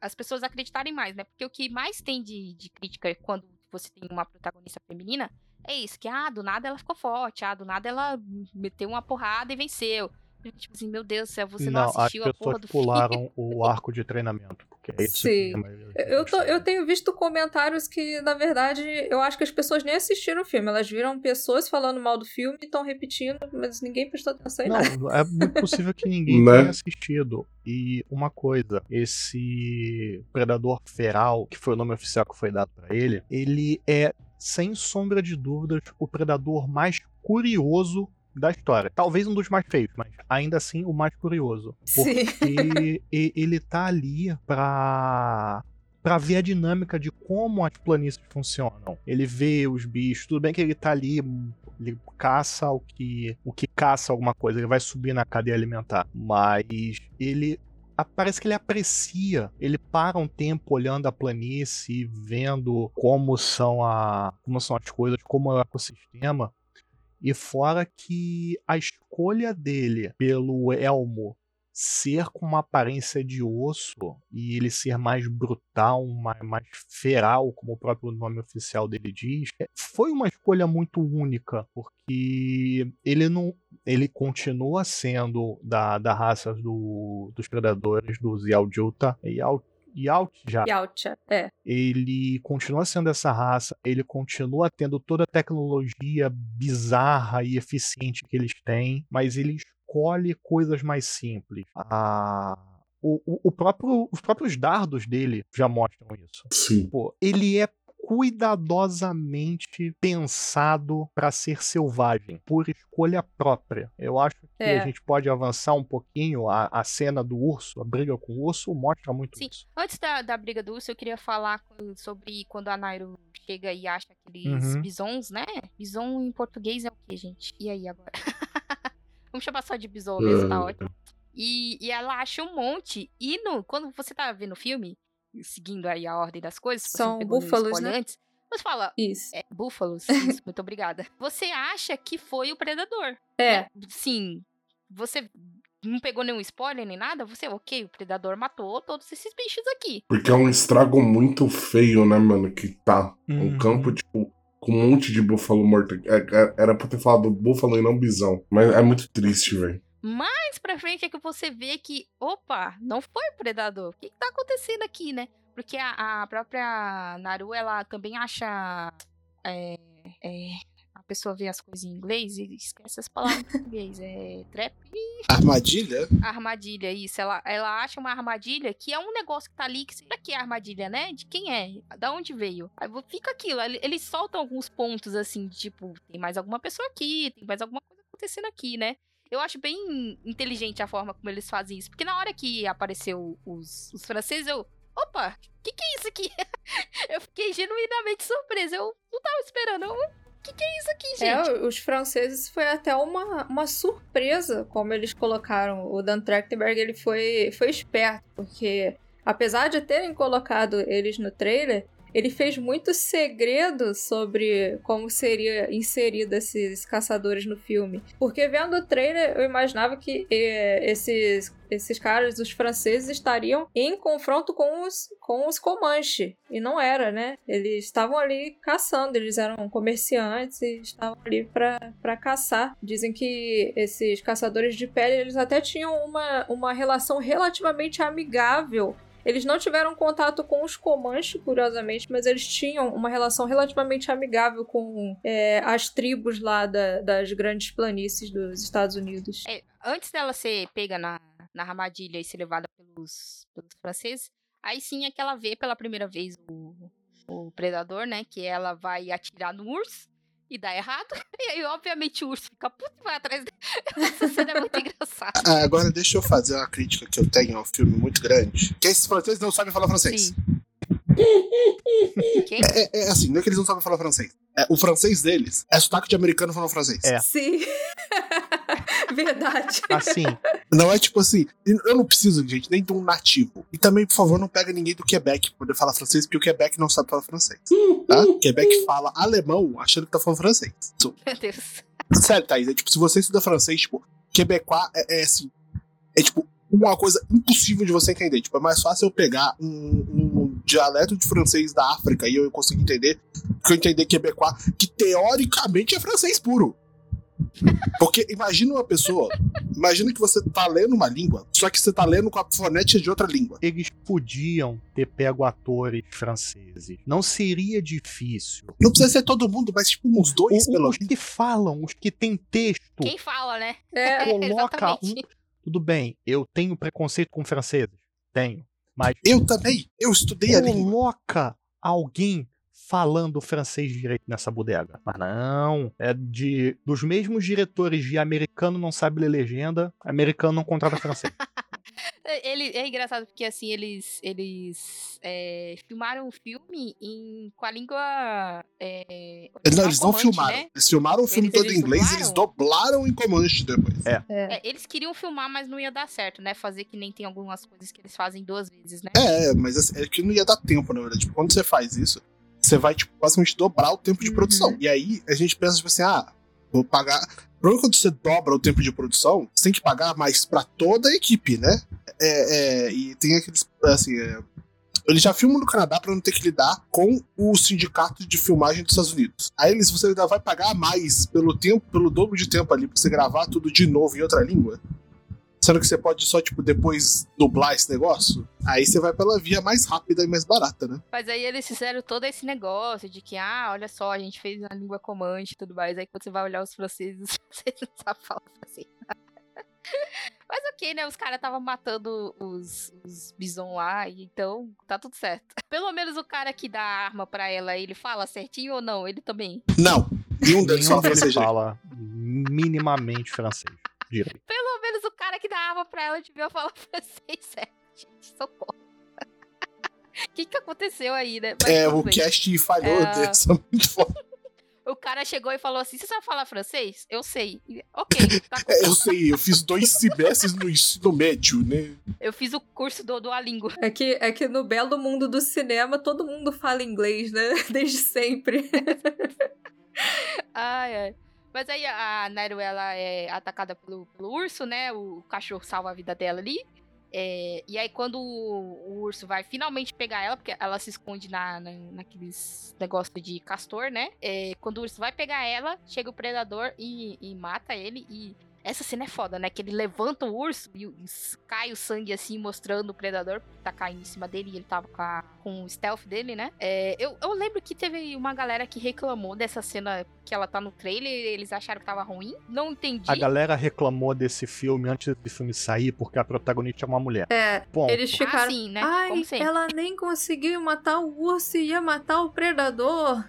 As pessoas acreditarem mais, né? Porque o que mais tem de, de crítica quando você tem uma protagonista feminina é isso, que ah, do nada ela ficou forte, ah, do nada ela meteu uma porrada e venceu. Tipo assim, meu Deus do céu, você não,
não, as
assistiu a porra do filme.
pularam o arco de treinamento. Porque é isso
Sim.
que a maioria das
Eu, tô- eu tenho visto comentários que, na verdade, eu acho que as pessoas nem assistiram o filme. Elas viram pessoas falando mal do filme e estão repetindo, mas ninguém prestou atenção em nada.
Não, é muito possível que ninguém
Né?
tenha assistido. E uma coisa, esse Predador Feral, que foi o nome oficial que foi dado pra ele, ele é, sem sombra de dúvidas, o predador mais curioso da história. Talvez um dos mais feios, mas ainda assim o mais curioso.
Sim.
Porque e- ele tá ali pra pra ver a dinâmica de como as planícies funcionam. Ele vê os bichos, tudo bem que ele tá ali ele caça o que o que caça alguma coisa, ele vai subir na cadeia alimentar, mas ele parece que ele aprecia, ele para um tempo olhando a planície, vendo como são, a, como são as coisas, como é o ecossistema. E fora que a escolha dele pelo elmo ser com uma aparência de osso e ele ser mais brutal, mais, mais feral, como o próprio nome oficial dele diz, é, foi uma escolha muito única, porque ele não. Ele continua sendo da, da raça do, dos predadores, dos Yautja, Yautja.
Yautja, é.
Ele continua sendo essa raça, ele continua tendo toda a tecnologia bizarra e eficiente que eles têm, mas eles escolhe coisas mais simples. Ah, o, o, o, próprio, os próprios dardos dele já mostram isso.
Sim.
Pô, ele é cuidadosamente pensado para ser selvagem, por escolha própria. Eu acho que é. a gente pode avançar um pouquinho. A, a, cena do urso, a briga com o urso, mostra muito
Sim.
isso.
Antes da, da briga do urso, eu queria falar sobre quando a Nairo chega e acha aqueles uhum. bisons, né? Bison em português é o que, gente? E aí agora? Vamos chamar só de Bison mesmo, tá ótimo. E, e ela acha um monte. E no, quando você tá vendo o filme, seguindo aí a ordem das coisas,
são búfalos, né? Antes,
você fala.
Isso.
É, búfalos. Isso, muito obrigada. Você acha que foi o predador.
É.
Sim. Você não pegou nenhum spoiler nem nada, você, ok, o predador matou todos esses bichos aqui.
Porque é um estrago muito feio, né, mano? Que tá. Uhum. Um campo, tipo, com um monte de búfalo morto. É, é, era pra ter falado búfalo e não bisão. Mas é muito triste, velho.
Mais pra frente é que você vê que, opa, não foi predador. O que, que tá acontecendo aqui, né? Porque a, a própria Naru, ela também acha. É, é, pessoa vê as coisas em inglês e esquece as palavras em português. É trap.
Armadilha?
Armadilha, isso. Ela, ela acha uma armadilha que é um negócio que tá ali. Que será que é armadilha, né? De quem é? Da onde veio? Aí fica aquilo. Eles soltam alguns pontos assim, tipo, tem mais alguma pessoa aqui, tem mais alguma coisa acontecendo aqui, né? Eu acho bem inteligente a forma como eles fazem isso. Porque na hora que apareceu os, os franceses, eu. Opa, o que, que é isso aqui? eu fiquei genuinamente surpresa. Eu não tava esperando. Eu que, que é isso aqui, é,
gente? É, os franceses foi até uma, uma surpresa como eles colocaram. O Dan Trachtenberg, ele foi, foi esperto, porque apesar de terem colocado eles no trailer, ele fez muito segredo sobre como seria inserido esses caçadores no filme. Porque vendo o trailer, eu imaginava que eh, esses, esses caras, os franceses, estariam em confronto com os, com os Comanche. E não era, né? Eles estavam ali caçando, eles eram comerciantes e estavam ali para caçar. Dizem que esses caçadores de pele, eles até tinham uma, uma relação relativamente amigável eles não tiveram contato com os Comanches, curiosamente, mas eles tinham uma relação relativamente amigável com é, as tribos lá da, das grandes planícies dos Estados Unidos.
É, antes dela ser pega na, na armadilha e ser levada pelos, pelos franceses, aí sim é que ela vê pela primeira vez o, o predador, né? Que ela vai atirar no urso e dá errado. E aí, obviamente, o urso fica puto e vai atrás dele. Essa cena é muito engraçada.
Ah, agora, deixa eu fazer uma crítica que eu tenho ao filme muito grande. Que esses franceses não sabem falar francês. Sim. É, é, é, assim, não é que eles não sabem falar francês. É, o francês deles é sotaque de americano falando francês.
É.
Sim. Verdade.
Assim.
Não é tipo assim, eu não preciso, gente, nem de um nativo. E também, por favor, não pega ninguém do Quebec pra poder falar francês, porque o Quebec não sabe falar francês. Tá? Quebec fala alemão achando que tá falando francês. So,
Meu Deus.
Sério, Thaís, é tipo, se você estuda francês, tipo, Quebecois é, é assim. É tipo, uma coisa impossível de você entender. Tipo, é mais fácil eu pegar um, um dialeto de francês da África e eu consigo entender que eu entender quebecois, que teoricamente é francês puro. Porque imagina uma pessoa, imagina que você tá lendo uma língua, só que você tá lendo com a fonética de outra língua.
Eles podiam ter pego atores franceses. Não seria difícil.
Não precisa ser todo mundo, mas tipo uns dois,
o,
pelo
menos. Os que falam, os que têm texto.
Quem fala, né?
É,
coloca um. Tudo bem, eu tenho preconceito com franceses. Tenho. Mas.
Eu também. Eu estudei a língua.
Coloca alguém falando francês direito nessa bodega. Mas não, é de dos mesmos diretores de americano não sabe ler legenda, americano não contrata francês.
É, Ele, é engraçado porque, assim, eles, eles é, filmaram o filme em, com a língua. É,
Não, eles não
Comanche,
filmaram.
né?
Eles filmaram o filme
Eles-
todo em inglês e
dublaram?
eles doblaram em Comanche depois.
É, eles queriam filmar, mas não ia dar certo, né? Fazer que nem tem algumas coisas que eles fazem duas vezes, né?
É, mas assim, é que não ia dar tempo, na verdade. Tipo, quando você faz isso, você vai, tipo, basicamente dobrar o tempo de
Uhum.
produção. E aí a gente pensa, tipo assim, ah, vou pagar. Provavelmente quando você dobra o tempo de produção, você tem que pagar mais pra toda a equipe, né? É, é, e tem aqueles. Assim, é, eles já filmam no Canadá pra não ter que lidar com o sindicato de filmagem dos Estados Unidos. Aí eles, você ainda vai pagar mais pelo tempo, pelo dobro de tempo ali pra você gravar tudo de novo em outra língua. Sendo que você pode só, tipo, depois dublar esse negócio. Aí você vai pela via mais rápida e mais barata, né?
Mas aí eles fizeram todo esse negócio de que, ah, olha só, a gente fez na língua comante e tudo mais. Aí quando você vai olhar os franceses, vocês não sabem falar francês. Mas ok, né? Os caras estavam matando os, os bison lá, e então tá tudo certo. Pelo menos o cara que dá a arma pra ela, ele fala certinho ou não? Ele também.
Não. Nenhum deles fala francês.
fala minimamente francês. Direito.
Pelo menos o cara que dá arma pra ela devia falar francês certo. Gente, socorro. O que que aconteceu aí, né? Mas
É, o
bem.
cast falhou
É.
dessa muito foda.
O cara chegou e falou assim: Você sabe falar francês? Eu sei. Ok, tá
É, eu sei, eu fiz dois semestres no ensino médio, né?
Eu fiz o curso do Duolingo.
É que, é que no belo mundo do cinema todo mundo fala inglês, né? Desde sempre.
Ai, ai. Mas aí a Nairo, ela é atacada pelo, pelo urso, né? O cachorro salva a vida dela ali. É, e aí quando o, o urso vai finalmente pegar ela, porque ela se esconde na, na, naqueles negócios de castor, né? É, quando o urso vai pegar ela, chega o predador e, e mata ele. E essa cena é foda, né? Que ele levanta o urso e, o- cai o sangue assim, mostrando o predador que tá caindo em cima dele. E ele tava com, a- com o stealth dele, né? É, eu, eu lembro que teve uma galera que reclamou dessa cena que ela tá no trailer. Eles acharam que tava ruim. Não entendi.
A galera reclamou desse filme antes desse filme sair porque a protagonista é uma mulher.
É,
Ponto.
eles ficaram.
Ah, sim, né?
Ai,
Como sempre.
ela nem conseguiu matar o urso e ia matar o predador.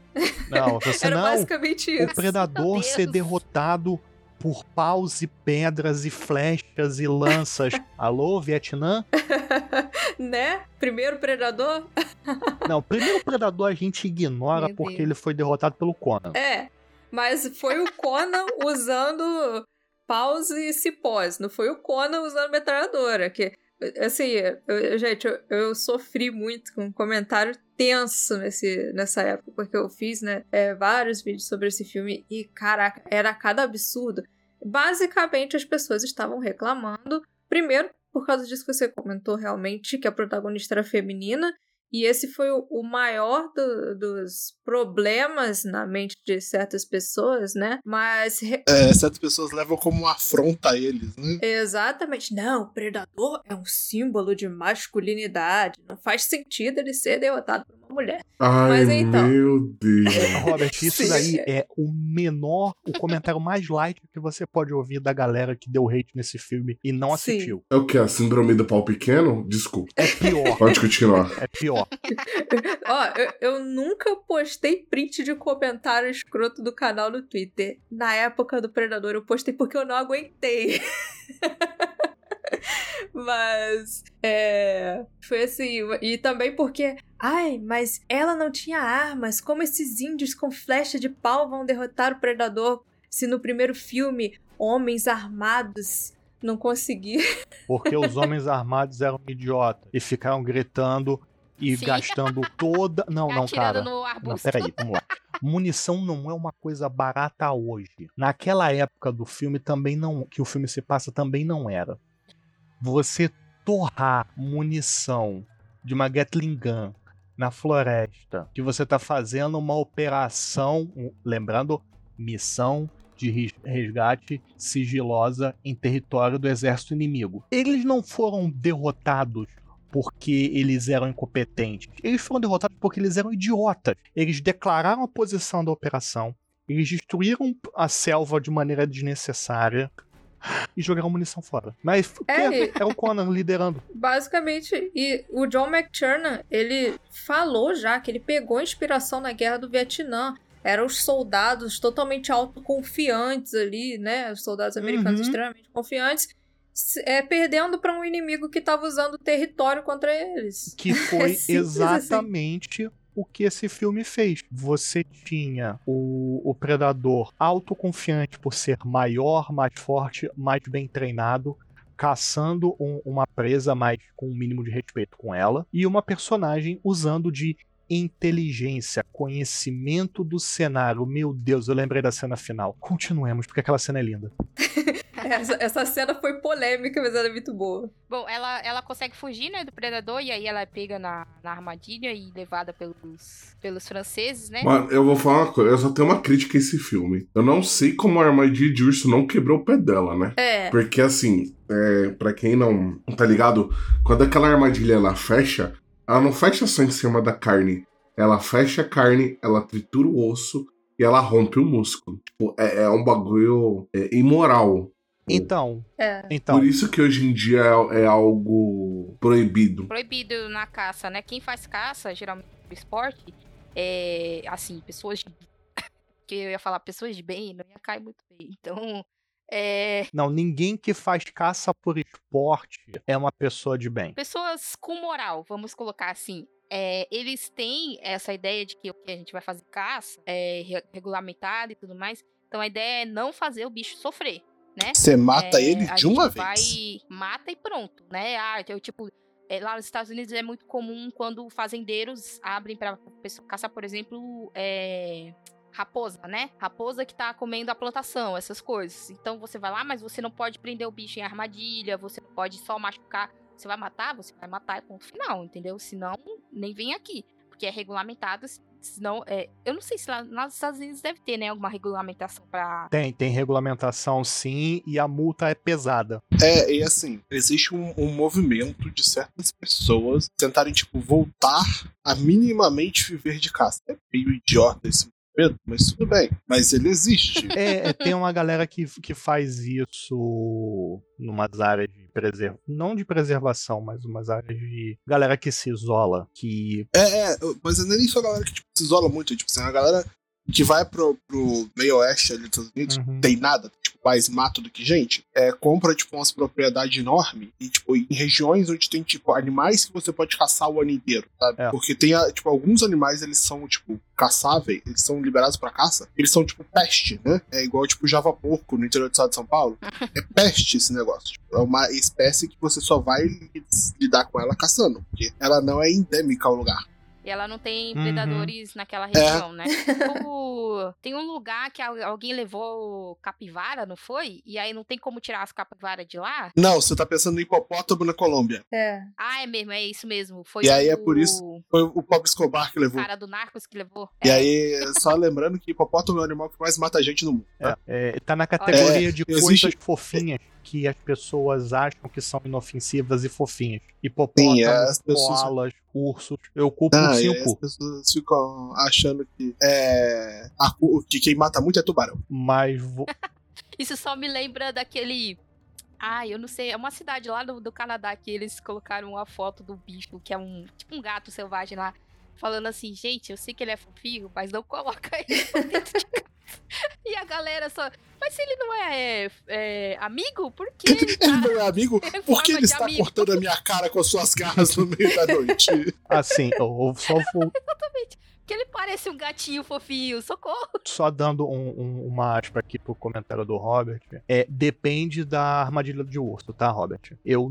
Não, você
Era
não.
basicamente
O
isso.
predador
Meu
ser derrotado por paus e pedras e flechas e lanças. Alô, Vietnã?
né? Primeiro predador?
Não, primeiro predador a gente ignora
Meu
porque
Deus.
ele foi derrotado pelo Conan.
É. Mas foi o Conan usando paus e cipós. Não foi o Conan usando metralhadora. Que, assim, eu- gente, eu, eu sofri muito com um comentário tenso nesse, nessa época, porque eu fiz, né, é, vários vídeos sobre esse filme e, caraca, era cada absurdo. Basicamente, as pessoas estavam reclamando, primeiro, por causa disso que você comentou realmente, que a protagonista era feminina, e esse foi o, maior do- dos problemas na mente de certas pessoas, né? Mas
É, certas pessoas levam como uma afronta a eles, né?
Exatamente. Não, o predador é um símbolo de masculinidade. Não faz sentido ele ser derrotado por mulher.
Ai,
Mas então.
meu Deus.
Robert, isso
Sim.
daí é o menor, o comentário mais light que você pode ouvir da galera que deu hate nesse filme e não
Sim.
assistiu.
É o que? A síndrome do pau pequeno? Desculpa.
É pior.
Pode continuar.
É pior.
Ó, eu, eu nunca postei print de comentário escroto do canal no Twitter. Na época do Predador, eu postei porque eu não aguentei. mas, é. Foi assim. E também porque. Ai, mas ela não tinha armas. Como esses índios com flecha de pau vão derrotar o Predador? Se no primeiro filme, homens armados não conseguiram.
Porque os homens armados eram idiotas e ficaram gritando e
Sim.
gastando toda. Não, não,
Atirando
cara.
no
Não, peraí, vamos lá. Munição não é uma coisa barata hoje. Naquela época do filme também não, que o filme se passa também não era. Você torrar munição de uma Gatling Gun na floresta, que você tá fazendo uma operação, lembrando, missão de res- resgate sigilosa em território do exército inimigo. Eles não foram derrotados porque eles eram incompetentes. Eles foram derrotados porque eles eram idiotas. Eles declararam a posição da operação, eles destruíram a selva de maneira desnecessária e jogaram munição fora. Mas
É,
é, é o Conan liderando.
Basicamente, e o John McTiernan, ele falou já que ele pegou inspiração na Guerra do Vietnã. Eram os soldados totalmente autoconfiantes ali, né? Os soldados americanos
Uhum.
extremamente confiantes. é, perdendo pra um inimigo que tava usando o território contra eles.
Que foi
simples assim.
O que esse filme fez. Você tinha o, o predador autoconfiante por ser maior, mais forte, mais bem treinado, caçando um- uma presa, mas com um mínimo de respeito com ela, e uma personagem usando de inteligência, conhecimento do cenário. Meu Deus, eu lembrei da cena final. Continuemos, porque aquela cena é linda.
Essa, essa cena foi polêmica, mas ela é muito boa.
Bom, ela, ela consegue fugir, né, do predador, e aí ela é pega na, na armadilha e levada pelos, pelos franceses, né?
Mano, eu vou falar uma coisa, eu só tenho uma crítica a esse filme. Eu não sei como a armadilha de urso não quebrou o pé dela, né?
É.
Porque assim, é, para quem não tá ligado, quando aquela armadilha ela fecha, ela não fecha só em cima da carne. Ela fecha a carne, ela tritura o osso e ela rompe o músculo. Tipo, é, é um bagulho é, imoral.
Então,
É.
então.
Por isso que hoje em dia é, é algo proibido.
Proibido na caça, né? Quem faz caça, geralmente no esporte, é, assim, pessoas de... que eu ia falar pessoas de bem, não ia cair muito bem. Então, é,
Não, ninguém que faz caça por esporte é uma pessoa de bem.
pessoas com moral, vamos colocar assim. É, eles têm essa ideia de que o que a gente vai fazer caça é re- regulamentado e tudo mais. Então a ideia é não fazer o bicho sofrer, né?
Você mata
É,
ele de uma
vai,
vez.
mata e pronto, né? Ah, eu, tipo, é, lá nos Estados Unidos é muito comum quando fazendeiros abrem pra pessoa caçar, por exemplo, é, raposa, né? Raposa que tá comendo a plantação, essas coisas. Então você vai lá, mas você não pode prender o bicho em armadilha, você não pode só machucar. Você vai matar, você vai matar, é ponto final, entendeu? Senão, nem vem aqui. Porque é regulamentado, senão. É, eu não sei se lá nos Estados Unidos deve ter, né, alguma regulamentação pra.
Tem, tem regulamentação sim, e a multa é pesada.
É, e assim, existe um, um movimento de certas pessoas tentarem, tipo, voltar a minimamente viver de caça. É meio idiota esse movimento, mas tudo bem. Mas ele existe.
É, é, tem uma galera que, que faz isso numas áreas de preservação. Não de preservação, mas umas áreas de. Galera que se isola, que.
É, é, mas não é nem só galera que tipo, se isola muito, tipo, assim, a galera que vai pro, pro meio oeste ali dos Estados Unidos,
Uhum.
tem nada, mais mato do que gente, é, compra, tipo, umas propriedades enormes e, tipo, em regiões onde tem, tipo, animais que você pode caçar o ano inteiro, sabe?
É.
Porque tem, a- tipo, alguns animais, eles são, tipo, caçáveis, eles são liberados pra caça, eles são, tipo, peste, né? É igual, tipo, java porco no interior do estado de São Paulo. É peste esse negócio. Tipo, é uma espécie que você só vai lidar com ela caçando, porque ela não é endêmica ao lugar.
E ela não tem
Uhum.
predadores naquela região, né? Como tem um lugar que al- alguém levou capivara, não foi? E aí não tem como tirar as capivaras de lá?
Não, você tá pensando no hipopótamo na Colômbia.
É.
Ah, é mesmo, é isso mesmo. Foi
E aí
o
é por isso- Foi o Pablo Escobar que levou.
cara do Narcos que levou.
E
É.
aí, só lembrando que hipopótamo é o animal que mais mata gente no mundo.
É, é, tá na categoria de
existe-
coisas fofinhas que as pessoas acham que são inofensivas e fofinhas.
Sim,
Hipopótamos,
as pessoas-
koalas, ursos. Eu culpo
Ah, aí as
cinco,
pessoas ficam achando que, é, a que quem mata muito é tubarão.
mas vou-
Isso só me lembra daquele. Ah, eu não sei, é uma cidade lá do, do Canadá que eles colocaram uma foto do bicho, que é um tipo um gato selvagem lá, falando assim, gente, eu sei que ele é fofinho, mas não coloca ele dentro de casa. E a galera só. Mas se ele não é, é, amigo, por que ele
Ele
tá.
não é amigo? Por que ele está
amigo?
cortando a minha cara com as suas garras no meio da noite?
assim, eu eu só vou
Porque ele parece um gatinho fofinho, socorro.
só dando um- um- uma aspa aqui pro comentário do Robert. É, depende da armadilha de urso, tá, Robert? Eu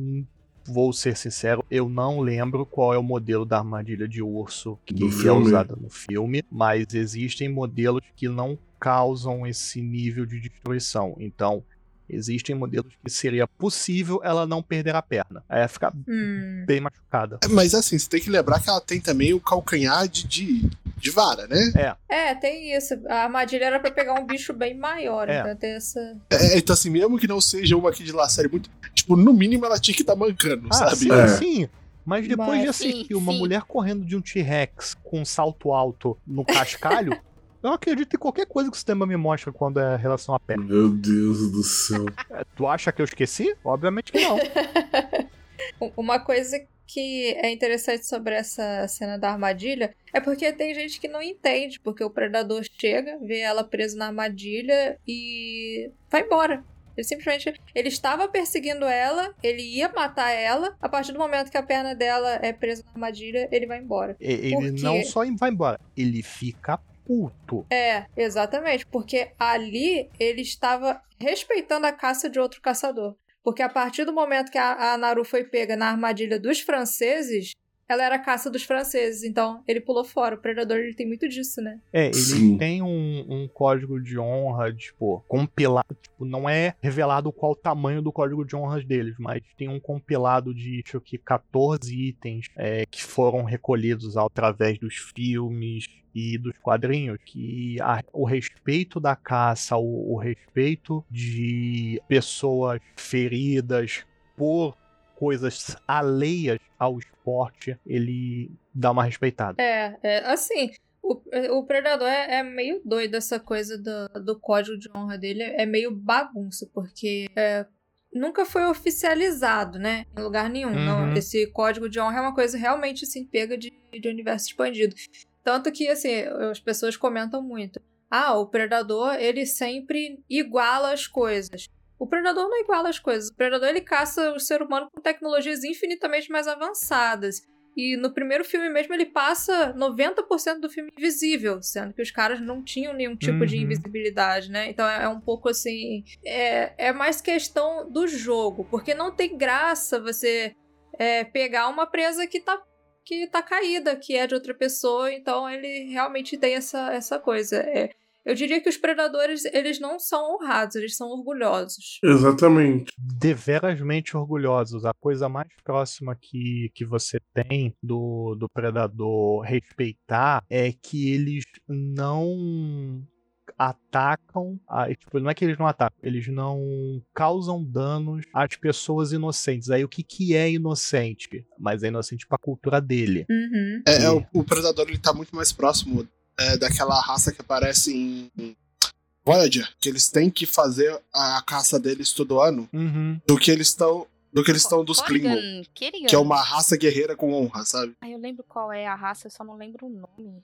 vou ser sincero, eu não lembro qual é o modelo da armadilha de urso que
Do
é
filme.
usada no filme, mas existem modelos que não causam esse nível de destruição. Então, existem modelos que seria possível ela não perder a perna. Aí ela fica
Hum.
bem machucada.
Mas assim, você tem que lembrar que ela tem também o calcanhar de, de, de vara, né?
É, tem isso. A armadilha era pra pegar um bicho bem maior,
É.
então tem essa.
É, então assim, mesmo que não seja uma aqui de lá série muito. Tipo, no mínimo ela tinha que estar mancando,
Ah,
sabe?
sim,
É.
sim. Mas depois de
Mas-
assistir
Sim,
uma
sim.
mulher correndo de um T-Rex com um salto alto no cascalho, eu acredito em qualquer coisa que o sistema me mostra quando é relação à perna.
Meu Deus do céu.
É, Tu acha que eu esqueci? Obviamente que não.
Um- Uma coisa que é interessante sobre essa cena da armadilha é porque tem gente que não entende, porque o predador chega, vê ela presa na armadilha e vai embora. Ele simplesmente ele estava perseguindo ela, ele ia matar ela. A partir do momento que a perna dela é presa na armadilha, ele vai embora.
Ele
Por quê?
não só vai embora, ele fica puto.
É, exatamente, porque ali ele estava respeitando a caça de outro caçador. Porque a partir do momento que a, a Naru foi pega na armadilha dos franceses, ela era a caça dos franceses, então ele pulou fora. O predador ele tem muito disso, né?
É, ele
Sim.
tem um, um código de honra, tipo, compilado. Tipo, não é revelado qual o tamanho do código de honras deles, mas tem um compilado de, acho que, 14 itens é, que foram recolhidos através dos filmes e dos quadrinhos, que a- o respeito da caça, o, o respeito de pessoas feridas por coisas alheias ao esporte, ele dá uma respeitada.
É, é assim, o, o predador é, é meio doido essa coisa do, do código de honra dele, é meio bagunça, porque é, nunca foi oficializado, né, em lugar nenhum. Não,
Uhum.
esse código de honra é uma coisa realmente, assim, pega de, de universo expandido. Tanto que, assim, as pessoas comentam muito. Ah, o predador, ele sempre iguala as coisas. O predador não iguala as coisas. O predador, ele caça o ser humano com tecnologias infinitamente mais avançadas. E no primeiro filme mesmo ele passa 90% do filme invisível, sendo que os caras não tinham nenhum tipo de
Uhum.
invisibilidade, né? Então é é um pouco assim. É, é mais questão do jogo, porque não tem graça você é, pegar uma presa que tá, que tá caída, que é de outra pessoa, então ele realmente tem essa, essa coisa. É, eu diria que os predadores, eles não são honrados, eles são orgulhosos.
Exatamente.
deverasmente orgulhosos. A coisa mais próxima que, que você tem do, do predador respeitar é que eles não atacam, a- tipo, não é que eles não atacam, eles não causam danos às pessoas inocentes. Aí o que que é inocente? Mas é inocente pra cultura dele.
Uhum.
É, é, o, o Predador ele tá muito mais próximo é, daquela raça que aparece em Voyager, que eles têm que fazer a caça deles todo ano,
Uhum.
do que eles estão do que eles estão dos Klingon, que é uma raça guerreira com honra, sabe?
Ah, eu lembro qual é a raça, eu só não lembro o nome.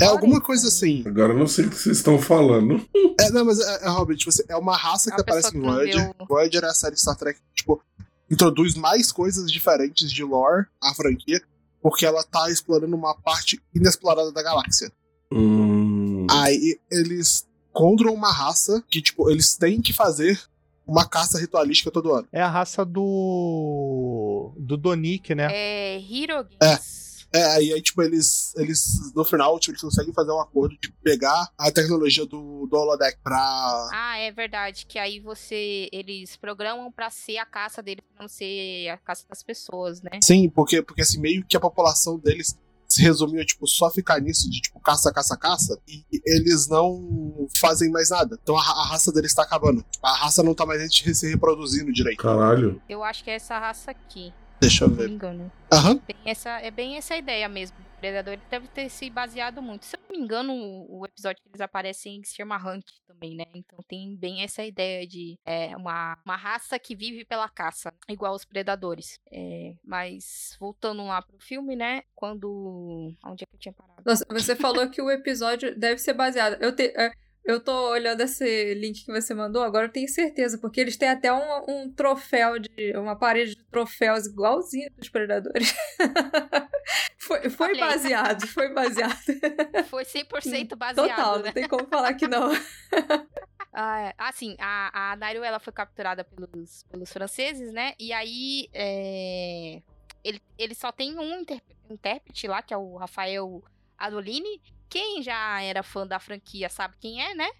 É alguma
Corrigan.
coisa assim.
Agora eu não sei o que vocês estão falando.
É, não, mas é, é Robert, tipo, assim, é uma raça
É
que
uma
aparece em
que
Voyager. Voyager é a série Star Trek, tipo, introduz mais coisas diferentes de lore à franquia, porque ela tá explorando uma parte inexplorada da galáxia.
Hum,
Aí eles encontram uma raça que, tipo, eles têm que fazer uma caça ritualística todo ano.
É a raça do. do Donick, né?
É Hirogins.
É, aí, aí, tipo, eles, eles, no final, tipo, eles conseguem fazer um acordo de pegar a tecnologia do, do holodeck pra...
Ah, é verdade. Que aí você. Eles programam pra ser a caça deles, pra não ser a caça das pessoas, né?
Sim, porque, porque assim, meio que a população deles se tipo, só ficar nisso de, tipo, caça, caça, caça, e eles não fazem mais nada. Então a, a raça deles tá acabando. A raça não tá mais se reproduzindo direito.
caralho.
Eu acho que é essa raça aqui,
Deixa eu
se não me
ver.
engano.
Aham.
Bem essa, é bem essa ideia mesmo. O Predador ele deve ter se baseado muito. Se eu não me engano, o, o episódio que eles aparecem se chama Hunt também, né? Então tem bem essa ideia de é, uma, uma raça que vive pela caça, igual os predadores. É, mas voltando lá pro filme, né? Quando. Onde é que eu tinha parado?
Nossa, você falou que o episódio deve ser baseado. Eu, te, é, eu tô olhando esse link que você mandou, agora eu tenho certeza, porque eles têm até um, um troféu de. uma parede de troféus igualzinho dos predadores. foi foi baseado, foi baseado.
Foi 100% baseado,
Total,
né?
não tem como falar que não.
Ah, é. Ah, sim, a, a Nairo, ela foi capturada pelos, pelos franceses, né? E aí, é, ele, ele só tem um intérprete lá, que é o Rafael Adolini. Quem já era fã da franquia sabe quem é, né?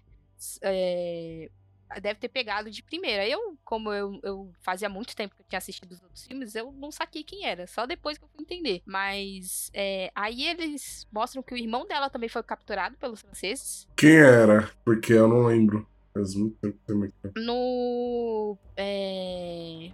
É, deve ter pegado de primeira. Eu, como eu, eu fazia muito tempo que eu tinha assistido os outros filmes, eu não saquei quem era. Só depois que eu fui entender. Mas é, aí eles mostram que o irmão dela também foi capturado pelos franceses.
Quem era? Porque eu não lembro. Faz muito tempo também.
No. É...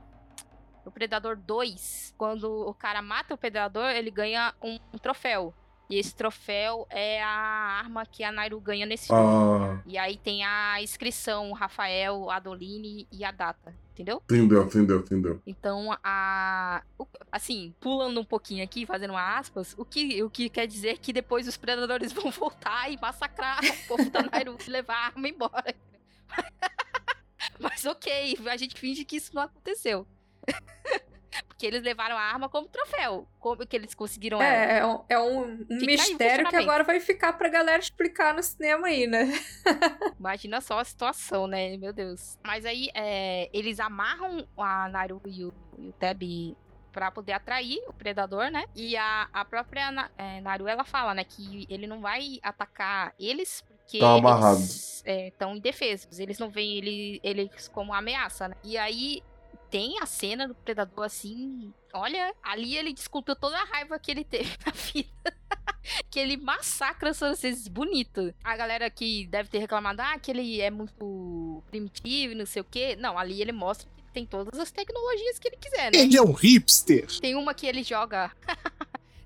No Predador 2, quando o cara mata o Predador, ele ganha um troféu. E esse troféu é a arma que a Nairu ganha nesse filme.
Ah,
E aí tem a inscrição Rafael, Adolini e a data, entendeu?
entendeu, entendeu, entendeu.
Então, a. Assim, pulando um pouquinho aqui, fazendo aspas, o que, o que quer dizer que depois os predadores vão voltar e massacrar o povo da Nairu e levar a arma embora. Mas ok, a gente finge que isso não aconteceu. Porque eles levaram a arma como troféu. Como que eles conseguiram ela?
É, é um, é um- mistério que agora vai ficar pra galera explicar no cinema aí, né?
Imagina só a situação, né? Meu Deus. Mas aí, é, eles amarram a Naru e o, e o Teb pra poder atrair o predador, né? E a, a própria Na- é, Naru, ela fala, né? Que ele não vai atacar eles porque
Tão
eles
amarrados.
estão indefesos. Eles não veem ele, eles como ameaça, né? E aí tem a cena do predador assim... Olha, ali ele descontou toda a raiva que ele teve na vida que ele massacra os franceses bonito. A galera que deve ter reclamado, ah, que ele é muito primitivo e não sei o quê. Não, ali ele mostra que tem todas as tecnologias que ele quiser, né?
Ele é um hipster.
Tem uma que ele joga.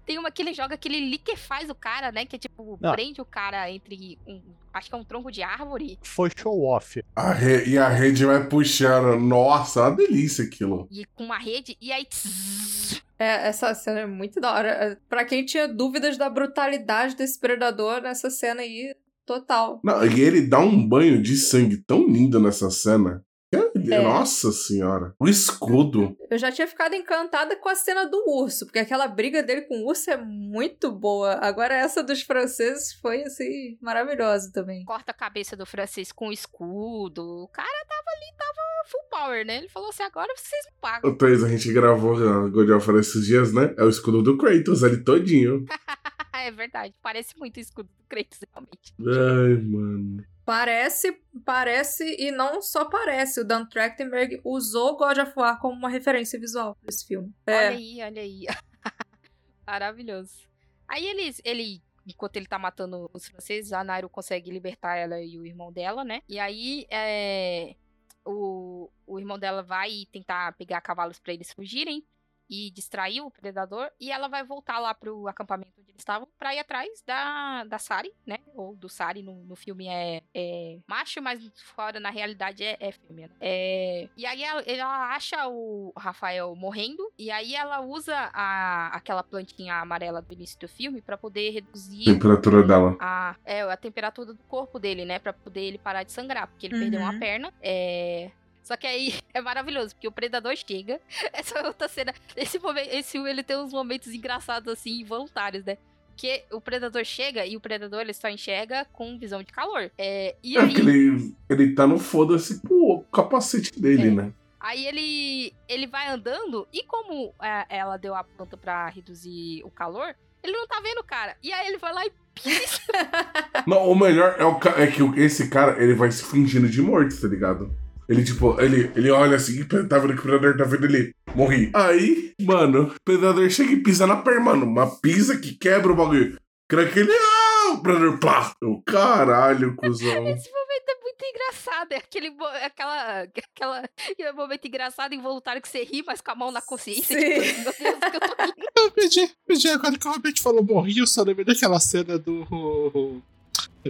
tem uma que ele joga que ele liquefaz o cara, né? Que é tipo,
Não.
prende o cara entre um. Acho que é um tronco de árvore.
Foi show off.
A re- E a rede vai puxando. Nossa, é uma delícia aquilo.
E com uma rede. E aí. tss,
É, essa cena é muito da hora. Pra quem tinha dúvidas da brutalidade desse predador, nessa cena aí, total.
Não, e ele dá um banho de sangue tão lindo nessa cena.
É.
Nossa senhora. O escudo.
Eu já tinha ficado encantada com a cena do urso, porque aquela briga dele com o urso é muito boa. Agora essa dos franceses foi, assim, maravilhosa também.
corta a cabeça do francês com escudo. O cara tava ali, tava full power, né? Ele falou assim: agora vocês me pagam.
O Thaís, a gente gravou a God of War esses dias, né? É o escudo do Kratos ali todinho.
é verdade. Parece muito o escudo do Kratos, realmente.
Ai, mano.
Parece, parece, e não só parece. O Dan Trachtenberg usou God of War como uma referência visual para esse filme.
Olha
É,
aí, olha aí. Maravilhoso. Aí eles, ele, enquanto ele tá matando os franceses, a Nairo consegue libertar ela e o irmão dela, né? E aí, é, o, o irmão dela vai tentar pegar cavalos pra eles fugirem e distrair o predador. E ela vai voltar lá pro acampamento onde eles estavam pra ir atrás da, da Sari, né? Ou do Sari, no, no filme é, é macho, mas fora na realidade é, é fêmea. né? É, e aí ela, ela acha o Rafael morrendo. E aí ela usa a, aquela plantinha amarela do início do filme pra poder reduzir
Temperatura dela.
a, é, a temperatura do corpo dele, né? Pra poder ele parar de sangrar. Porque ele
Uhum.
perdeu uma perna. É. Só que aí é maravilhoso, porque o predador chega. Essa é outra cena. Esse, momento, esse filme ele tem uns momentos engraçados, assim, involuntários, né? Porque o predador chega e o predador ele só enxerga com visão de calor. É, e
É
aí,
que ele, ele tá no foda-se com o capacete dele,
É.
né?
aí ele, ele vai andando e como é, ela deu a planta pra reduzir o calor, ele não tá vendo o cara. E aí ele vai lá e pisa.
Não, o melhor é, o, é que esse cara, ele vai se fingindo de morto, tá ligado? Ele, tipo, ele, ele olha assim, tá vendo que o predador tá vendo ele. Morri. Aí, mano, o predador chega e pisa na perna, mano. Uma pisa que quebra o bagulho. Crê que ele. Ah! O predador, plá. Eu, caralho, cuzão.
Esse momento é muito engraçado. É aquele, mo- aquela, aquela é um momento engraçado, involuntário, que você ri, mas com a mão na consciência.
Sim.
Tipo, meu Deus, que eu tô rindo.
Eu pedi, pedi agora que o Robert falou morri, eu só lembrei daquela cena do.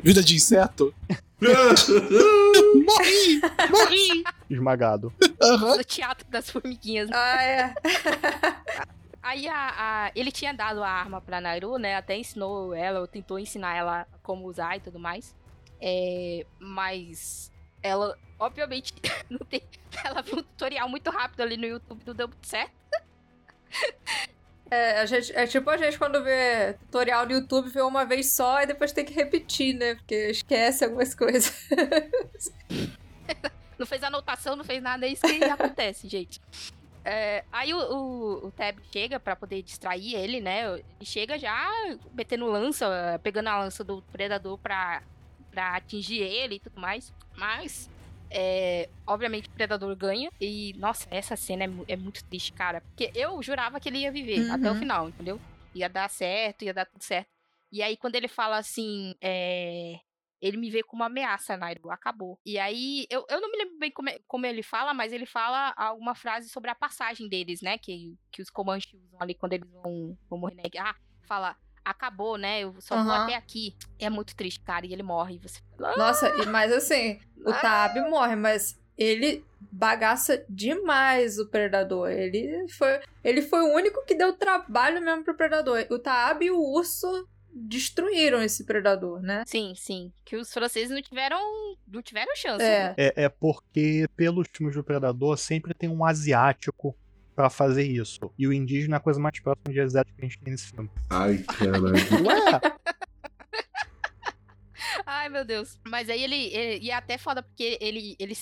Vida de inseto. morri! Morri!
Esmagado.
Aham.
No teatro das formiguinhas.
ah, é.
Aí a, a- ele tinha dado a arma pra Nairu, né? Até ensinou ela, ou tentou ensinar ela como usar e tudo mais. É, mas ela, obviamente, não tem. Ela viu um tutorial muito rápido ali no YouTube, não deu muito certo.
É, a gente, é tipo a gente quando vê tutorial no YouTube, vê uma vez só e depois tem que repetir, né? Porque esquece algumas coisas.
Não fez anotação, não fez nada, é isso que acontece, gente. É, aí o, o, o chega pra poder distrair ele, né? Ele chega já metendo lança, pegando a lança do predador pra, pra atingir ele e tudo mais. Mas, é, obviamente, o predador ganha. E, nossa, essa cena é, é muito triste, cara. Porque eu jurava que ele ia viver
Uhum.
até o final, entendeu? Ia dar certo, ia dar tudo certo. E aí, quando ele fala assim, é, ele me vê como uma ameaça, Nairo. Acabou. E aí, eu, eu não me lembro bem como, é- como ele fala, mas ele fala alguma frase sobre a passagem deles, né? Que, que os Comanches usam ali quando eles vão, vão morrer, né? Ah, fala, acabou, né? Eu só vou
Aham.
até aqui. É muito triste, cara. E ele morre. E você "Ah,
Nossa, e- mas assim, o Taab morre, mas ele bagaça demais o Predador. Ele foi, ele foi o único que deu trabalho mesmo pro Predador. O Taab e o Urso destruíram esse predador, né?
Sim, sim. Que os franceses não tiveram, não tiveram chance.
É.
né?
É, é porque, pelos filmes do Predador, sempre tem um asiático pra fazer isso. E o indígena é a coisa mais próxima de asiático que a gente tem nesse filme.
Ai, caralho.
Ué!
Ai, meu Deus. Mas aí ele, ele- E é até foda, porque ele. ele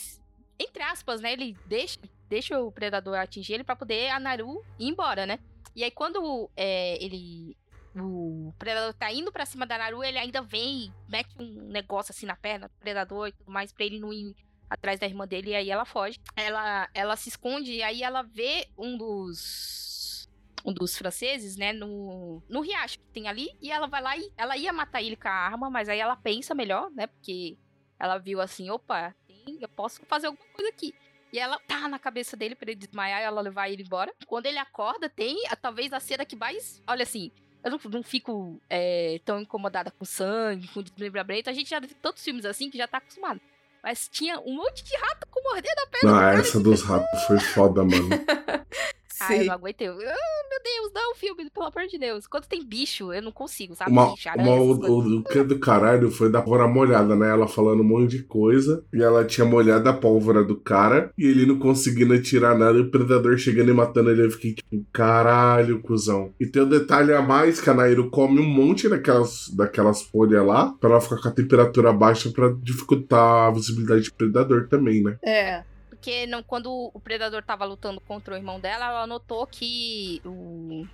entre aspas, né? Ele deixa, deixa o predador atingir ele pra poder a Naru ir embora, né? E aí quando é, ele. O predador tá indo pra cima da Naru, ele ainda vem e mete um negócio assim na perna do predador e tudo mais pra ele não ir atrás da irmã dele. E aí ela foge. Ela, ela se esconde e aí ela vê um dos um dos franceses, né, no, no riacho que tem ali, e ela vai lá e ela ia matar ele com a arma, mas aí ela pensa melhor, né, porque ela viu assim, opa, tem- eu posso fazer alguma coisa aqui. E ela tá na cabeça dele pra ele desmaiar e ela levar ele embora. Quando ele acorda, tem a- talvez a cena que mais. Olha assim, eu não, não fico é, tão incomodada com sangue, com desmembramento. A gente já viu tantos filmes assim que já tá acostumado. Mas tinha um monte de rato com mordendo a perna.
Não,
cara.
essa dos ratos foi foda, mano.
Ai, eu não aguentei. Eu- Ah, meu Deus, não, filme, pelo amor de Deus. Quando tem bicho, eu não consigo, sabe?
Uma,
bicho,
uma- o, o, o que é do caralho foi da pólvora molhada, né? Ela falando um monte de coisa. E ela tinha molhado a pólvora do cara. E ele não conseguindo atirar nada. E o predador chegando e matando ele. Eu fiquei tipo, caralho, cuzão. E tem um detalhe a mais: que a Nairo come um monte daquelas, daquelas folhas lá. Pra ela ficar com a temperatura baixa. Pra dificultar a visibilidade do predador também, né?
É.
Porque não, quando o predador tava lutando contra o irmão dela, ela notou que o.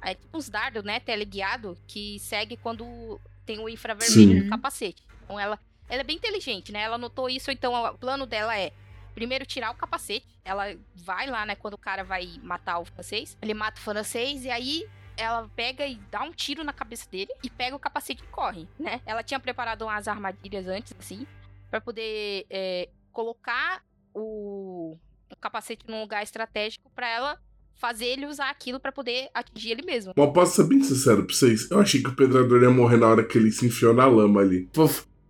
É tipo uns dardos, né? Teleguiado, que segue quando tem o infravermelho
Sim.
no capacete. Então ela, ela é bem inteligente, né? Ela notou isso, então o plano dela é primeiro tirar o capacete. Ela vai lá, né? Quando o cara vai matar o francês. Ele mata o francês e aí ela pega e dá um tiro na cabeça dele e pega o capacete e corre, né? Ela tinha preparado umas armadilhas antes, assim, pra poder é, colocar o, o capacete num lugar estratégico pra ela fazer ele usar aquilo pra poder atingir ele mesmo.
Mas posso ser bem sincero pra vocês? Eu achei que o predador ia morrer na hora que ele se enfiou na lama ali.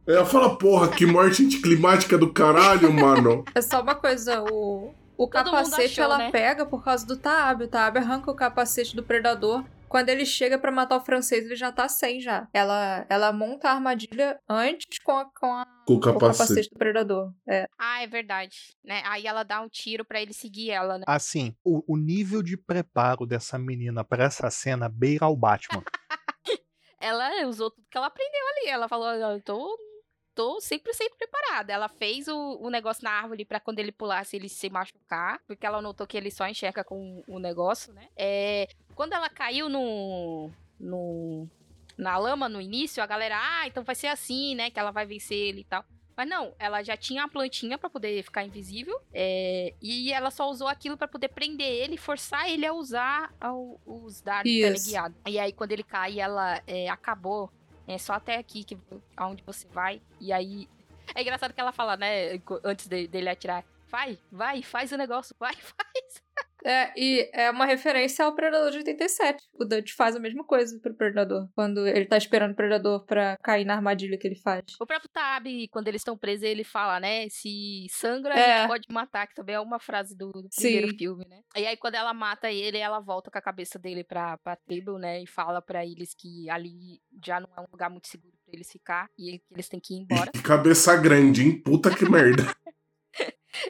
Eu ia falar, porra, que morte anticlimática do caralho, mano.
É só uma coisa, o, o
Todo
capacete
achou,
ela
né?
pega por causa do Taab. O Taab arranca o capacete do predador. Quando ele chega pra matar o francês, ele já tá sem já. Ela, ela monta a armadilha antes com, a, com, a-
Com o
o
capacete.
capacete do predador. É.
Ah, é verdade, né? Aí ela dá um tiro pra ele seguir ela, né?
Assim, o, o nível de preparo dessa menina pra essa cena beira o Batman.
Ela usou tudo que ela aprendeu ali. Ela falou, eu tô, tô 100% preparada. Ela fez o, o negócio na árvore pra quando ele pulasse ele se machucar, porque ela notou que ele só enxerga com o negócio, né? É, quando ela caiu no, no na lama no início, a galera, ah, então vai ser assim, né? Que ela vai vencer ele e tal. Mas não, ela já tinha a plantinha pra poder ficar invisível. é, e ela só usou aquilo pra poder prender ele forçar ele a usar ao- os dardos teleguiados. E aí, quando ele cai, ela é, acabou. É só até aqui, que, aonde você vai. E aí. É engraçado que ela fala, né? Antes de- dele atirar. Vai, vai, faz o negócio, vai, faz.
É, e é uma referência ao Predador de 87. O Dutch faz a mesma coisa pro Predador. Quando ele tá esperando o Predador pra cair na armadilha que ele faz.
O próprio Tab, quando eles estão presos, ele fala, né? Se sangra, a
É.
gente pode matar, que também é uma frase do, do primeiro
Sim.
filme, né? E aí, quando ela mata ele, ela volta com a cabeça dele pra, pra tribo, né? E fala pra eles que ali já não é um lugar muito seguro pra eles ficar e que eles têm que ir embora.
Que cabeça grande, hein? Puta que merda.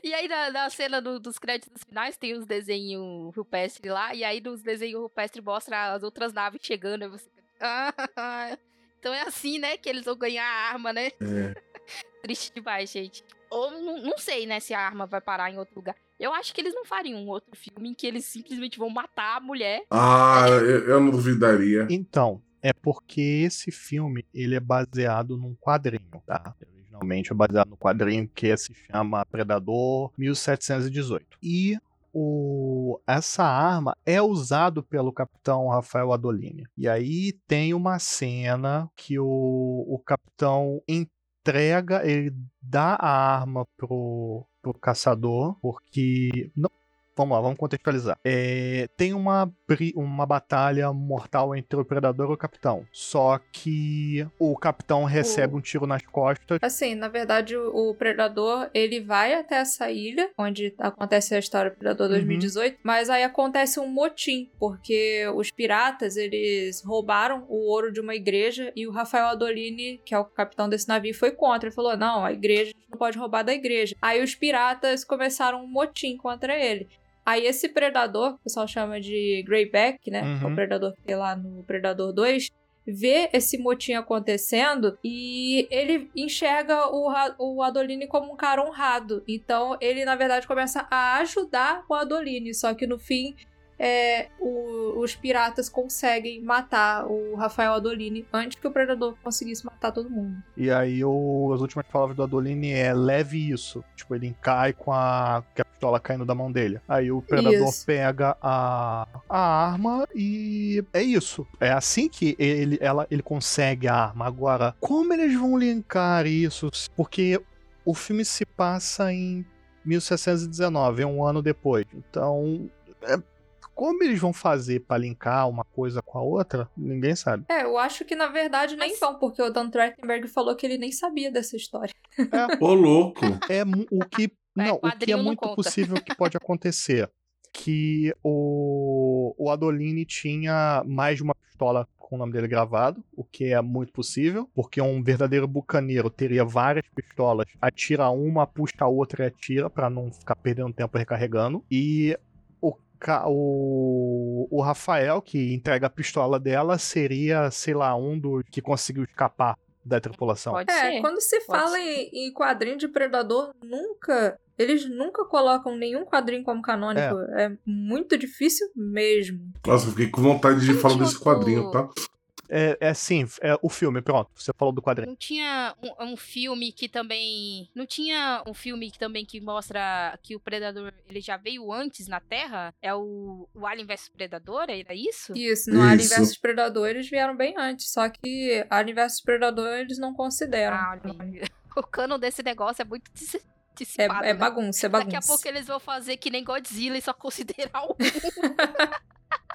E aí, na, na cena do- dos créditos finais, tem os desenhos rupestres lá. E aí, nos desenhos rupestres, mostra as outras naves chegando. Aí você ah, então é assim, né? Que eles vão ganhar a arma, né?
É.
Triste demais, gente. Ou não, não sei, né? Se a arma vai parar em outro lugar. Eu acho que eles não fariam um outro filme em que eles simplesmente vão matar a mulher.
Ah, eu, eu não duvidaria.
Então, é porque esse filme ele é baseado num quadrinho, tá? Originalmente é baseado no quadrinho que se chama Predador 1718. E o, essa arma é usado pelo capitão Rafael Adolini. E aí tem uma cena que o, o capitão entrega, ele dá a arma pro, pro caçador, porque não, vamos lá, vamos contextualizar. É, tem uma, uma batalha mortal entre o Predador e o Capitão. Só que o Capitão recebe um tiro nas costas.
Assim, na verdade, o, o Predador, ele vai até essa ilha, onde acontece a história do Predador
Uhum.
2018, mas aí acontece um motim, porque os piratas, eles roubaram o ouro de uma igreja e o Rafael Adolini, que é o capitão desse navio, foi contra. Ele falou, não, a igreja não pode roubar da igreja. Aí os piratas começaram um motim contra ele. Aí esse predador, que o pessoal chama de Greyback, né? que é
Uhum.
o predador que tem lá no Predador 2, vê esse motim acontecendo e ele enxerga o, o Adolini como um cara honrado. Então ele, na verdade, começa a ajudar o Adolini. Só que no fim, é, o- os piratas conseguem matar o Rafael Adolini antes que o Predador conseguisse matar todo mundo.
E aí o- as últimas palavras do Adolini é leve isso. Tipo, ele cai com a, com a pistola caindo da mão dele. Aí o Predador
Isso.
pega a, a arma e é isso. É assim que ele, ela, ele consegue a arma. Agora, como eles vão linkar isso? Porque o filme se passa em 1719, é um ano depois. Então, é- como eles vão fazer pra linkar uma coisa com a outra? Ninguém sabe.
É, eu acho que na verdade nem vão, porque o Dan Trachtenberg falou que ele nem sabia dessa história.
Ô, louco.
É o que não, o que é muito
conta.
possível que pode acontecer. Que o, o Adolini tinha mais de uma pistola com o nome dele gravado, o que é muito possível, porque um verdadeiro bucaneiro teria várias pistolas, atira uma, puxa a outra e atira, pra não ficar perdendo tempo recarregando. E o, o, o Rafael, que entrega a pistola dela, seria, sei lá, um dos que conseguiu escapar da tripulação.
Pode
É,
ser.
quando se
Pode
fala em, em quadrinho de Predador, nunca. Eles nunca colocam nenhum quadrinho como canônico. É, muito difícil mesmo.
Nossa, eu fiquei com vontade de
Não
falar desse
outro-
quadrinho, tá?
É, é sim, é o filme, pronto. Você falou do quadrinho.
Não tinha um, um filme que também. Não tinha um filme que também que mostra que o Predador ele já veio antes na Terra? É o, o Alien vs Predador? Era isso?
Isso, no Alien
Isso.
vs Predador eles vieram bem antes. Só que Alien vs Predador eles não consideram.
Ah, o cano desse negócio é muito
é, é
né?
bagunça, é
Daqui a
bagunça.
pouco eles vão fazer que nem Godzilla e só considerar um.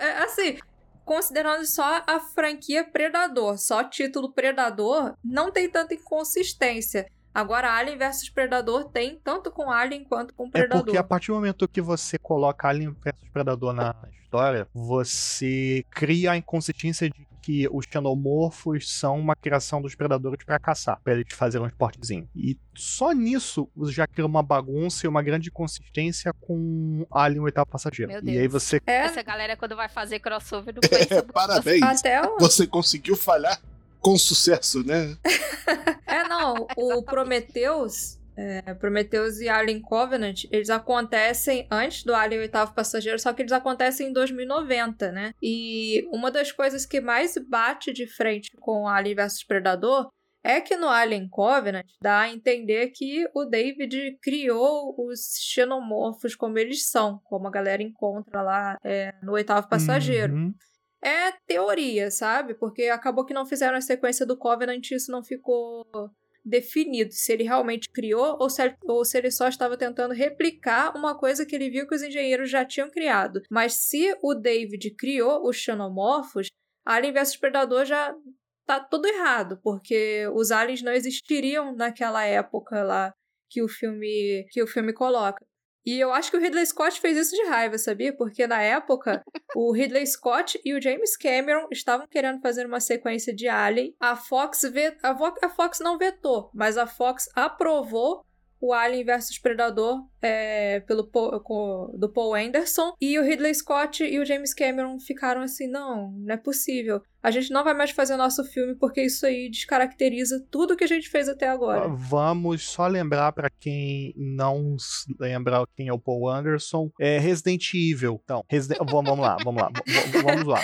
É, assim, considerando só a franquia Predador, só título Predador, não tem tanta inconsistência. Agora, Alien vs Predador tem tanto com Alien quanto com
É
Predador.
porque a partir do momento que você coloca Alien vs Predador na história, você cria a inconsistência de que os xenomorfos são uma criação dos predadores pra caçar, pra eles fazerem um esportezinho. E só nisso você já cria uma bagunça e uma grande inconsistência com Alien oitavo passageiro.
Meu
E aí
Deus.
você
É,
Essa galera, quando vai fazer crossover, pensa duas
Parabéns.
até o...
Você conseguiu falhar com sucesso, né?
É, não, o Prometheus, é, Prometheus e Alien Covenant, eles acontecem antes do Alien Oitavo Passageiro, só que eles acontecem em 2090, né? E uma das coisas que mais bate de frente com Alien vs Predador é que no Alien Covenant dá a entender que o David criou os xenomorfos como eles são, como a galera encontra lá é, no Oitavo Passageiro.
Uhum.
É teoria, sabe? Porque acabou que não fizeram a sequência do Covenant e isso não ficou definido se ele realmente criou ou se, ou se ele só estava tentando replicar uma coisa que ele viu que os engenheiros já tinham criado. Mas se o David criou os xenomorfos, Alien vs Predador já tá tudo errado, porque os aliens não existiriam naquela época lá que o filme que o filme coloca. E eu acho que o Ridley Scott fez isso de raiva, sabia? Porque na época, o Ridley Scott e o James Cameron estavam querendo fazer uma sequência de Alien. A Fox, vet... a, Fox não vetou, mas a Fox aprovou o Alien vs Predador é, pelo Paul, do Paul Anderson. E o Ridley Scott e o James Cameron ficaram assim: não, não é possível. A gente não vai mais fazer o nosso filme porque isso aí descaracteriza tudo que a gente fez até agora.
Vamos só lembrar pra quem não lembra quem é o Paul Anderson, é Resident Evil. Então, vamos, lá, vamos lá, vamos lá.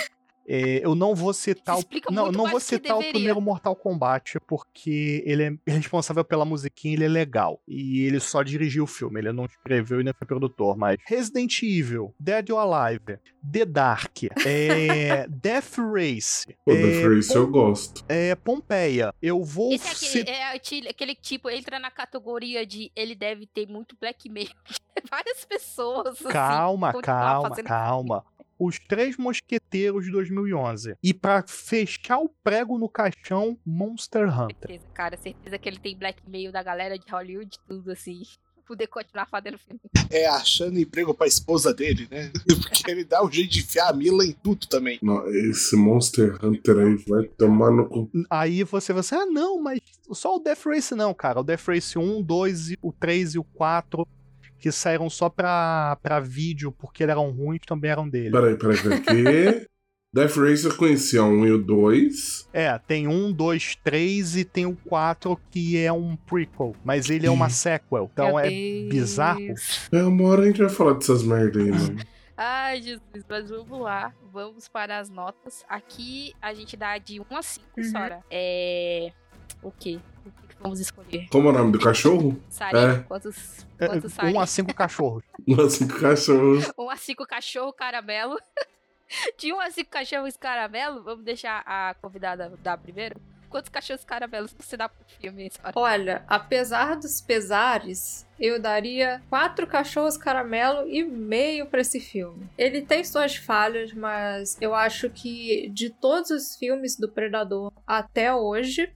É, eu não vou citar o, não, não vou citar o primeiro Mortal Kombat porque ele é responsável pela musiquinha, ele é legal e ele só dirigiu o filme, ele não escreveu e nem foi produtor, mas Resident Evil, Dead or Alive, The Dark, é, Death Race,
Pô,
é,
The Face eu gosto.
é, Pompeia. Eu vou
Esse é aquele, é aquele- tipo, entra na categoria de ele deve ter muito blackmail. Várias pessoas. assim,
Calma,
continuar
calma, calma. Os Três Mosqueteiros de 2011. E pra fechar o prego no caixão, Monster Hunter.
Certeza, cara, certeza que ele tem blackmail da galera de Hollywood, tudo assim. Poder continuar fazendo filme.
É achando emprego pra esposa dele, né? Porque ele dá um jeito de enfiar a Mila em tudo também.
Não, esse Monster Hunter aí vai tomar no cu.
Aí você vai assim, ah não, mas só o Death Race não, cara. O Death Race 1, 2, e- o 3 e o 4, que saíram só pra, pra vídeo porque eram ruins, também eram dele.
Peraí, peraí, peraí. Que? Death Race eu conhecia um e o dois.
É, tem um, dois, três e tem o 4 que é um prequel, mas ele é uma sequel, então
Meu
é
Deus.
bizarro.
É, uma hora a gente vai falar dessas merda aí, mano.
Ai, Jesus, mas vamos lá. Vamos para as notas. Aqui a gente dá de 1 a 5,
Uhum.
Sora. É. O quê? Vamos escolher?
Como é o nome do cachorro?
Sari,
É.
quantos,
É,
quantos Sari?
um a cinco cachorros.
Não, cinco cachorros.
1 a 5 cachorro caramelo. De 1 a 5 cachorros caramelo, vamos deixar a convidada dar primeiro. Quantos cachorros caramelos você dá pro filme?
Olha, apesar dos pesares, eu daria quatro cachorros caramelo e meio pra esse filme. Ele tem suas falhas, mas eu acho que de todos os filmes do Predador até hoje,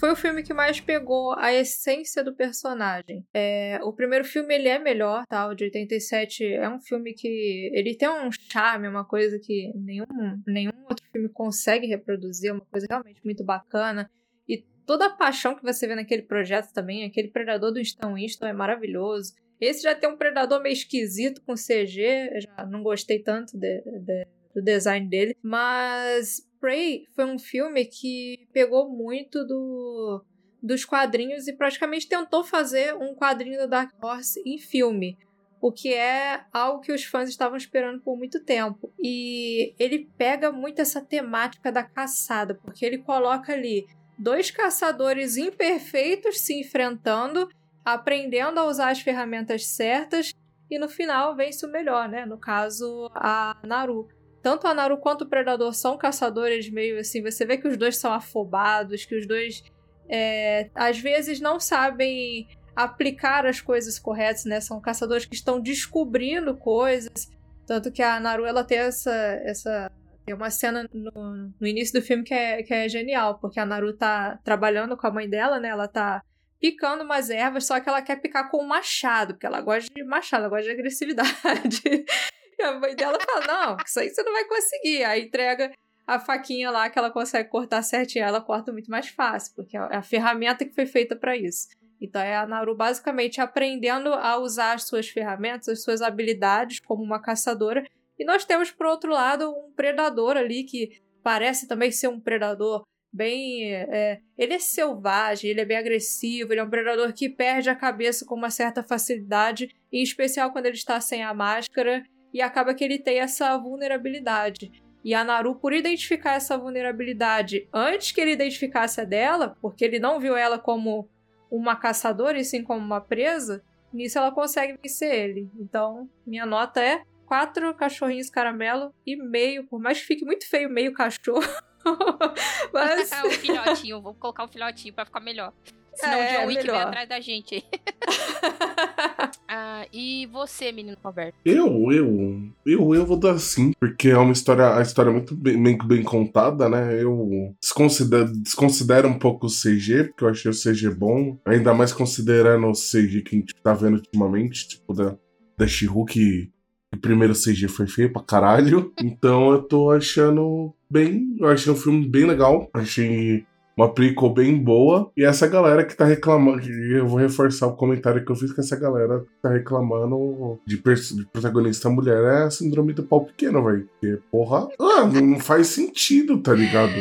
foi o filme que mais pegou a essência do personagem. É, o primeiro filme ele é melhor, tá? O de 87 é um filme que ele tem um charme, uma coisa que nenhum, nenhum outro filme consegue reproduzir, uma coisa realmente muito bacana. E toda a paixão que você vê naquele projeto também, aquele Predador do Winston Winston é maravilhoso. Esse já tem um Predador meio esquisito com CG, já não gostei tanto de- de- do design dele, mas Prey foi um filme que pegou muito do dos quadrinhos e praticamente tentou fazer um quadrinho do Dark Horse em filme. O que é algo que os fãs estavam esperando por muito tempo. E ele pega muito essa temática da caçada, porque ele coloca ali dois caçadores imperfeitos se enfrentando, aprendendo a usar as ferramentas certas, e no final vence o melhor, né? No caso, a Naru. Tanto a Naru quanto o Predador são caçadores meio assim, você vê que os dois são afobados, que os dois é, às vezes não sabem aplicar as coisas corretas, né? São caçadores que estão descobrindo coisas. Tanto que a Naru ela tem essa, essa tem uma cena no, no início do filme que é, que é genial, porque a Naru tá trabalhando com a mãe dela, né? Ela tá picando umas ervas, só que ela quer picar com um machado, porque ela gosta de machado, ela gosta de agressividade. A mãe dela fala: Não, isso aí você não vai conseguir. Aí entrega a faquinha lá que ela consegue cortar certinho, ela corta muito mais fácil, porque é a ferramenta que foi feita para isso. Então é a Naru basicamente aprendendo a usar as suas ferramentas, as suas habilidades como uma caçadora. E nós temos, por outro lado, um predador ali que parece também ser um predador bem. é, ele é selvagem, ele é bem agressivo, ele é um predador que perde a cabeça com uma certa facilidade, em especial quando ele está sem a máscara, e acaba que ele tem essa vulnerabilidade. E a Naru, por identificar essa vulnerabilidade antes que ele identificasse a dela, porque ele não viu ela como uma caçadora e sim como uma presa, nisso ela consegue vencer ele. Então, minha nota é quatro cachorrinhos caramelo e meio, por mais que fique muito feio meio cachorro. Mas
o filhotinho, vou colocar um filhotinho pra ficar melhor. Senão
É,
o John Wick vem
melhor.
atrás da gente aí. Ah, e você, menino Roberto?
Eu, eu, eu, eu vou dar sim, porque é uma história, a história é muito bem, bem, bem contada, né? Eu desconsidero, desconsidero um pouco o CG, porque eu achei o CG bom, ainda mais considerando o CG que a gente tá vendo ultimamente, tipo da, da She-Hulk, que o primeiro CG foi feio pra caralho. Então eu tô achando bem, eu achei um filme bem legal, achei uma prequel bem boa. E essa galera que tá reclamando, eu vou reforçar o comentário que eu fiz, que essa galera que tá reclamando de, de protagonista mulher é a síndrome do pau pequeno, velho. Porque, porra, ah, não faz sentido, tá ligado?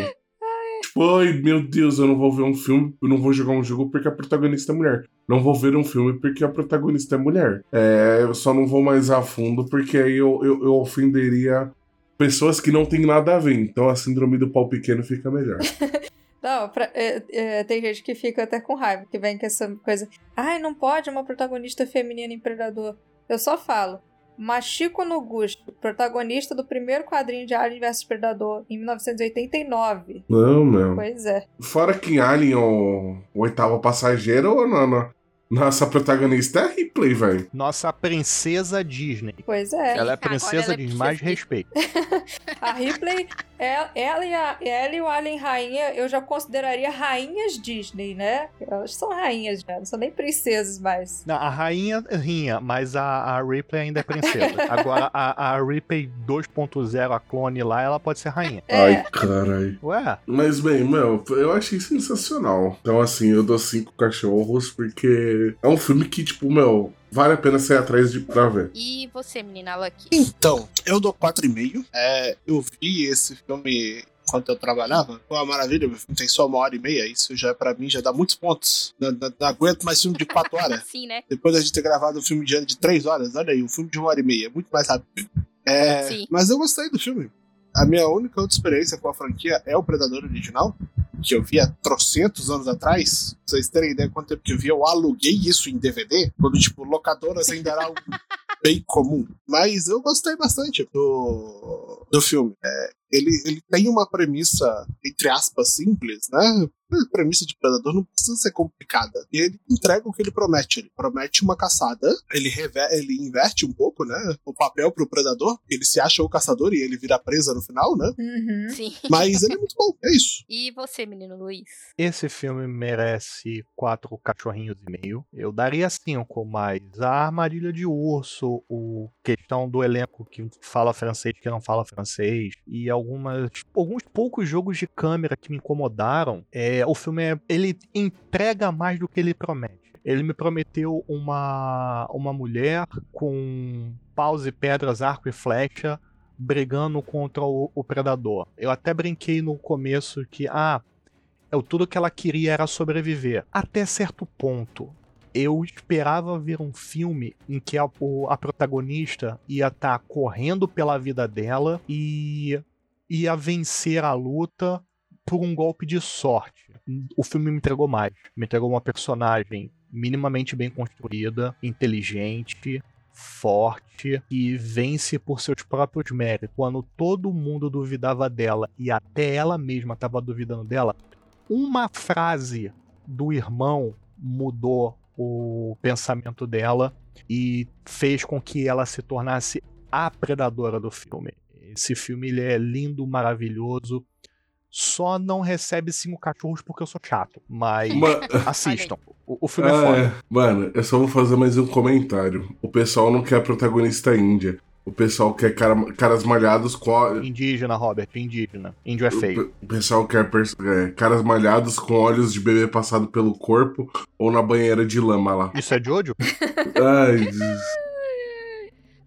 Tipo, ai meu Deus, eu não vou ver um filme, eu não vou jogar um jogo porque a protagonista é mulher. Não vou ver um filme porque a protagonista é mulher. É, eu só não vou mais a fundo porque aí eu, eu, eu ofenderia pessoas que não tem nada a ver. Então a síndrome do pau pequeno fica melhor.
Não, pra- é, é, tem gente que fica até com raiva, que vem com essa coisa. Ai, não pode uma protagonista feminina em Predador. Eu só falo. Machiko Noguchi, protagonista do primeiro quadrinho de Alien vs Predador, em 1989.
Não, meu.
Pois é.
Fora que em Alien, o, o oitavo passageiro, não, não. Nossa protagonista é a Ripley, velho.
Nossa princesa Disney.
Pois é.
Ela é
Agora
princesa
é
Disney, mais
princesa
respeito.
A Ripley, ela, ela e a, ela e o Alien Rainha, eu já consideraria rainhas Disney, né? Elas são rainhas já, não são nem princesas mais.
Não, a rainha rinha, mas a, a Ripley ainda é princesa. Agora, a, a Ripley 2.0, a clone lá, ela pode ser rainha.
É.
Ai, caralho.
Ué,
Mas bem, meu, eu achei sensacional. Então, assim, eu dou cinco cachorros porque é um filme que, tipo, meu, vale a pena sair atrás de pra ver.
E você, menina Lucky?
Então, eu dou 4,5. É, eu vi esse filme enquanto eu trabalhava. Foi uma maravilha, meu filme tem só uma hora e meia. Isso já, pra mim, já dá muitos pontos. Não, não- não aguento mais filme de 4 horas.
Sim, né?
Depois da gente ter gravado um filme de ano de 3 horas, olha aí, um filme de uma hora e meia, muito mais rápido. É,
Sim.
Mas eu gostei do filme. A minha única outra experiência com a franquia é o Predador original, que eu vi há trocentos anos atrás. Pra vocês terem ideia de quanto tempo que eu vi, eu aluguei isso em DVD, quando, tipo, locadoras ainda era algo bem comum. Mas eu gostei bastante do, do filme. É, ele, ele tem uma premissa, entre aspas, simples, né? A premissa de Predador não precisa ser complicada. E ele entrega o que ele promete. Ele promete uma caçada, ele, rever, ele inverte um pouco, né? O papel pro Predador. Ele se acha o caçador e ele vira presa no final, né?
Uhum.
Sim.
Mas ele é muito bom, é isso.
E você, menino Luiz?
esse filme merece quatro cachorrinhos e meio. Eu daria cinco, mas a armadilha de urso, o questão do elenco que fala francês que não fala francês e algumas alguns poucos jogos de câmera que me incomodaram. É, o filme é, ele entrega mais do que ele promete. Ele me prometeu uma uma mulher com paus e pedras, arco e flecha brigando contra o, o predador. Eu até brinquei no começo que ah, eu, tudo que ela queria era sobreviver. Até certo ponto. Eu esperava ver um filme em que a, a protagonista ia estar correndo pela vida dela e ia vencer a luta por um golpe de sorte. O filme me entregou mais. Me entregou uma personagem minimamente bem construída, inteligente, forte e vence por seus próprios méritos. Quando todo mundo duvidava dela e até ela mesma estava duvidando dela, uma frase do irmão mudou o pensamento dela e fez com que ela se tornasse a predadora do filme. Esse filme ele é lindo, maravilhoso. Só não recebe cinco cachorros porque eu sou chato. Mas
Ma-
assistam. O, o filme é
Ah,
foda.
é. Mano, eu só vou fazer mais um comentário. O pessoal não quer protagonista índia. O pessoal quer cara- caras malhados com. ó-
Indígena, Robert, indígena. Índio é feio.
o pessoal quer pers- é, caras malhados com olhos de bebê passado pelo corpo ou na banheira de lama lá.
Isso é Jojo?
Ai, Jesus.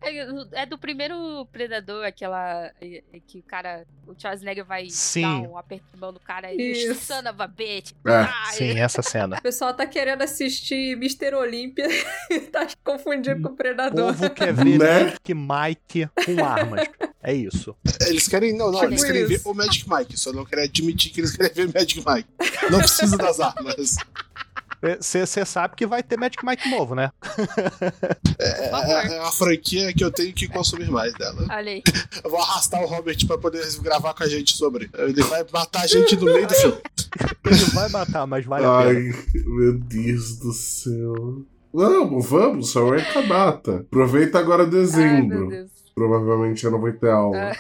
É, é do primeiro Predador, aquela. é- é que o cara. O Schwarzenegger vai
Sim.
dar um aperto de mão no cara e.
Isso.
Son of a bitch.
É.
Ai,
Sim, essa cena.
O pessoal tá querendo assistir Mr. Olímpia e tá confundindo com o
O
Predador.
povo quer ver
Né?
Magic Mike com armas. É isso.
Eles querem, não, não,
Tipo
eles querem ver
isso.
o Magic Mike, só não querem admitir que eles querem ver Magic Mike. Não precisa das armas.
Você sabe que vai ter Magic Mike novo, né?
É, é uma franquia que eu tenho que consumir mais dela.
Olha aí.
Eu vou arrastar o Robert pra poder gravar com a gente sobre. Ele vai matar a gente no meio do filme.
Ele vai matar, mas vale a
Ai,
pena.
meu Deus do céu. Vamos, vamos, só é com a data. Aproveita agora
Ai, meu
dezembro.
Deus.
Provavelmente eu não vou ter aula.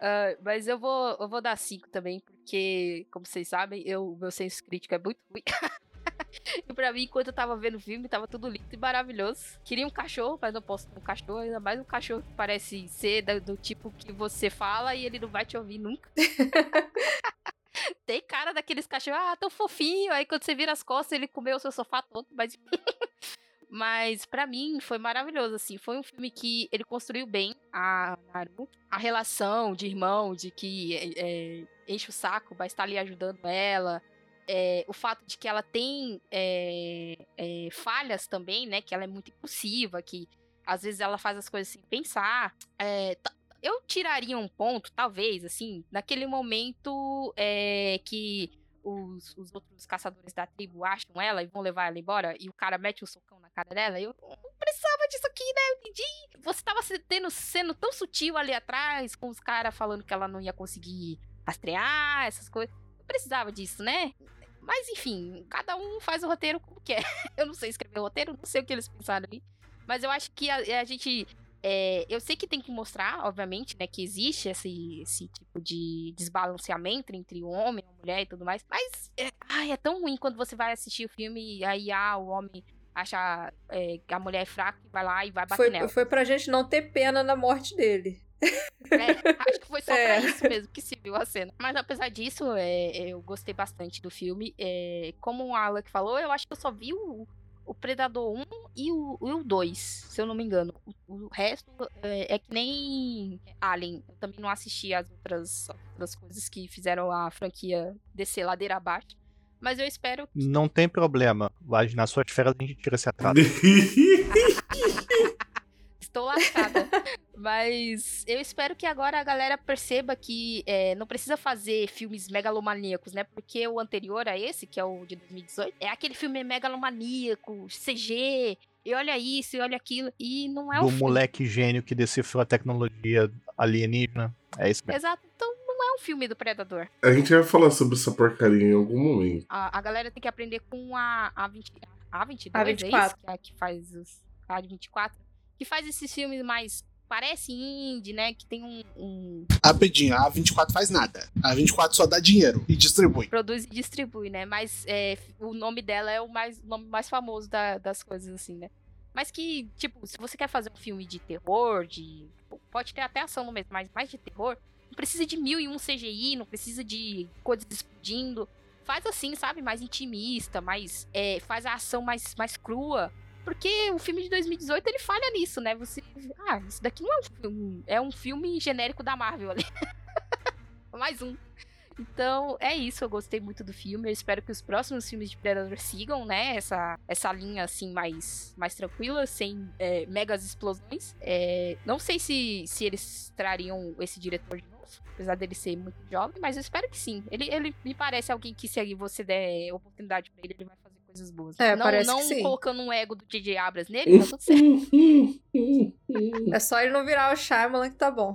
Ah, mas eu vou, eu vou dar 5 também, porque, como vocês sabem, eu, meu senso crítico é muito ruim. e pra mim, enquanto eu tava vendo o filme, tava tudo lindo e maravilhoso. Queria um cachorro, mas não posso um cachorro, ainda mais um cachorro que parece ser da- do, tipo que você fala e ele não vai te ouvir nunca. Tem cara daqueles cachorros, ah, tão fofinho. Aí quando você vira as costas, ele comeu o seu sofá todo, mas. Mas pra mim foi maravilhoso, assim. Foi um filme que ele construiu bem a Naru, a relação de irmão, de que é, é, enche o saco, vai estar ali ajudando ela. É, o fato de que ela tem é, é, falhas também, né? Que ela é muito impulsiva, que às vezes ela faz as coisas sem pensar. É, Eu tiraria um ponto, talvez, assim, naquele momento é, que os, os outros caçadores da tribo acham ela e vão levar ela embora e o cara mete um socão na cara dela. Eu não precisava disso aqui, né? Eu entendi. Você tava se- tendo, sendo tão sutil ali atrás, com os caras falando que ela não ia conseguir rastrear, essas coisas. Não precisava disso, né? Mas enfim, cada um faz o roteiro como quer. Eu não sei escrever o roteiro, não sei o que eles pensaram ali. Mas eu acho que a, a gente. é, eu sei que tem que mostrar, obviamente, né, que existe esse, esse tipo de desbalanceamento entre o homem, a mulher e tudo mais. Mas é, ai, é tão ruim quando você vai assistir o filme e aí ah, o homem acha é, que a mulher é fraca e vai lá e vai bater
Foi,
nela.
foi pra gente não ter pena na morte dele.
É, acho que foi só
É.
pra isso mesmo que se viu a cena. Mas apesar disso, é, eu gostei bastante do filme. É, como o Alec falou, eu acho que eu só vi o, o Predador 1 e o, e o 2, se eu não me engano. O, o resto é, é que nem Alien. Eu também não assisti as outras, outras coisas que fizeram a franquia descer ladeira abaixo. Mas eu espero que.
Não tem problema. Mas nas suas férias a gente tira esse atraso.
Estou lascada. Mas eu espero que agora a galera perceba que é, não precisa fazer filmes megalomaníacos, né? Porque o anterior a esse, que é o de 2018, é aquele filme megalomaníaco, CG, e olha isso, e olha aquilo. E não é um
Do
filme.
moleque gênio que decifrou a tecnologia alienígena. É isso mesmo.
Exato. Então não é um filme do Predador.
A gente vai falar sobre essa porcaria em algum momento.
A, a galera tem que aprender com a, a, 20, a 22,
A
é isso?
24.
Que, é a que faz os. A 24. Que faz esses filmes mais. Parece indie, né? Que tem um- um
Rapidinho, a A24 faz nada. A A24 só dá dinheiro e distribui.
produz e distribui, né? Mas é, o nome dela é o mais o nome mais famoso da- das coisas, assim, né? Mas que, tipo, se você quer fazer um filme de terror, de. Pode ter até ação no mesmo, mas mais de terror, não precisa de mil e um CGI, não precisa de coisas explodindo. Faz assim, sabe? Mais intimista, mais. é, faz a ação mais, mais crua. Porque o filme de 2018 ele falha nisso, né? Você. Ah, isso daqui não é um filme. É um filme genérico da Marvel ali. mais um. Então, é isso. Eu gostei muito do filme. Eu espero que os próximos filmes de Predador sigam, né? Essa, essa linha, assim, mais, mais tranquila, sem é, megas explosões. É, não sei se, se eles trariam esse diretor de novo, apesar dele ser muito jovem, mas eu espero que sim. Ele, ele me parece alguém que, se você der oportunidade pra ele, ele vai coisas boas.
É,
não
parece
não colocando um ego do DJ Abras nele, tá tudo certo.
É só ele não virar o Shyamalan que tá bom.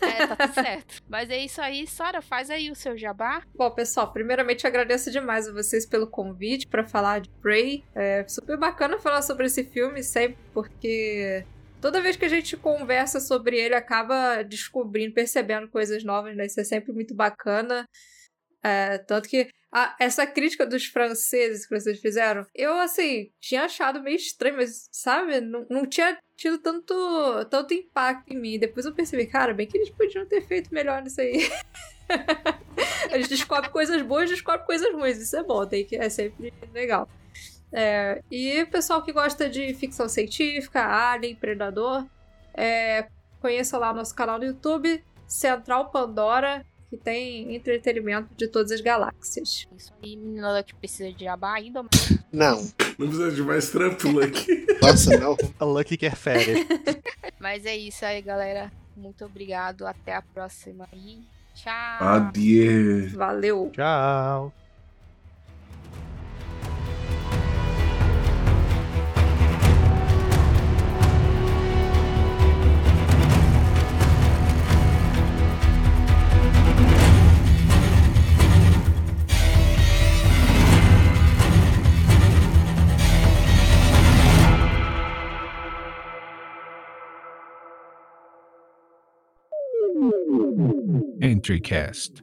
É, tá tudo certo. Mas é isso aí, Sora, faz aí o seu jabá.
Bom, pessoal, primeiramente eu agradeço demais a vocês pelo convite pra falar de Prey. É super bacana falar sobre esse filme sempre, porque toda vez que a gente conversa sobre ele, acaba descobrindo, percebendo coisas novas, né? Isso é sempre muito bacana. É, tanto que a- essa crítica dos franceses que vocês fizeram, eu, assim, tinha achado meio estranho, mas, sabe, não, não tinha tido tanto, tanto impacto em mim. Depois eu percebi, cara, bem que eles podiam ter feito melhor nisso aí. A gente descobre coisas boas, descobre coisas ruins. Isso é bom, tem que, é sempre legal. É, e pessoal que gosta de ficção científica, Alien, Predador, é, conheça lá nosso canal no YouTube, Central Pandora, que tem entretenimento de todas as galáxias.
Isso aí, menina que precisa de jabá ainda, mas
Não.
Não precisa de mais trampo aqui.
Nossa, não.
A Lucky quer férias.
Mas é isso aí, galera. Muito obrigado. Até a próxima aí. Tchau.
Adieu.
Valeu!
Tchau.
Tree cast.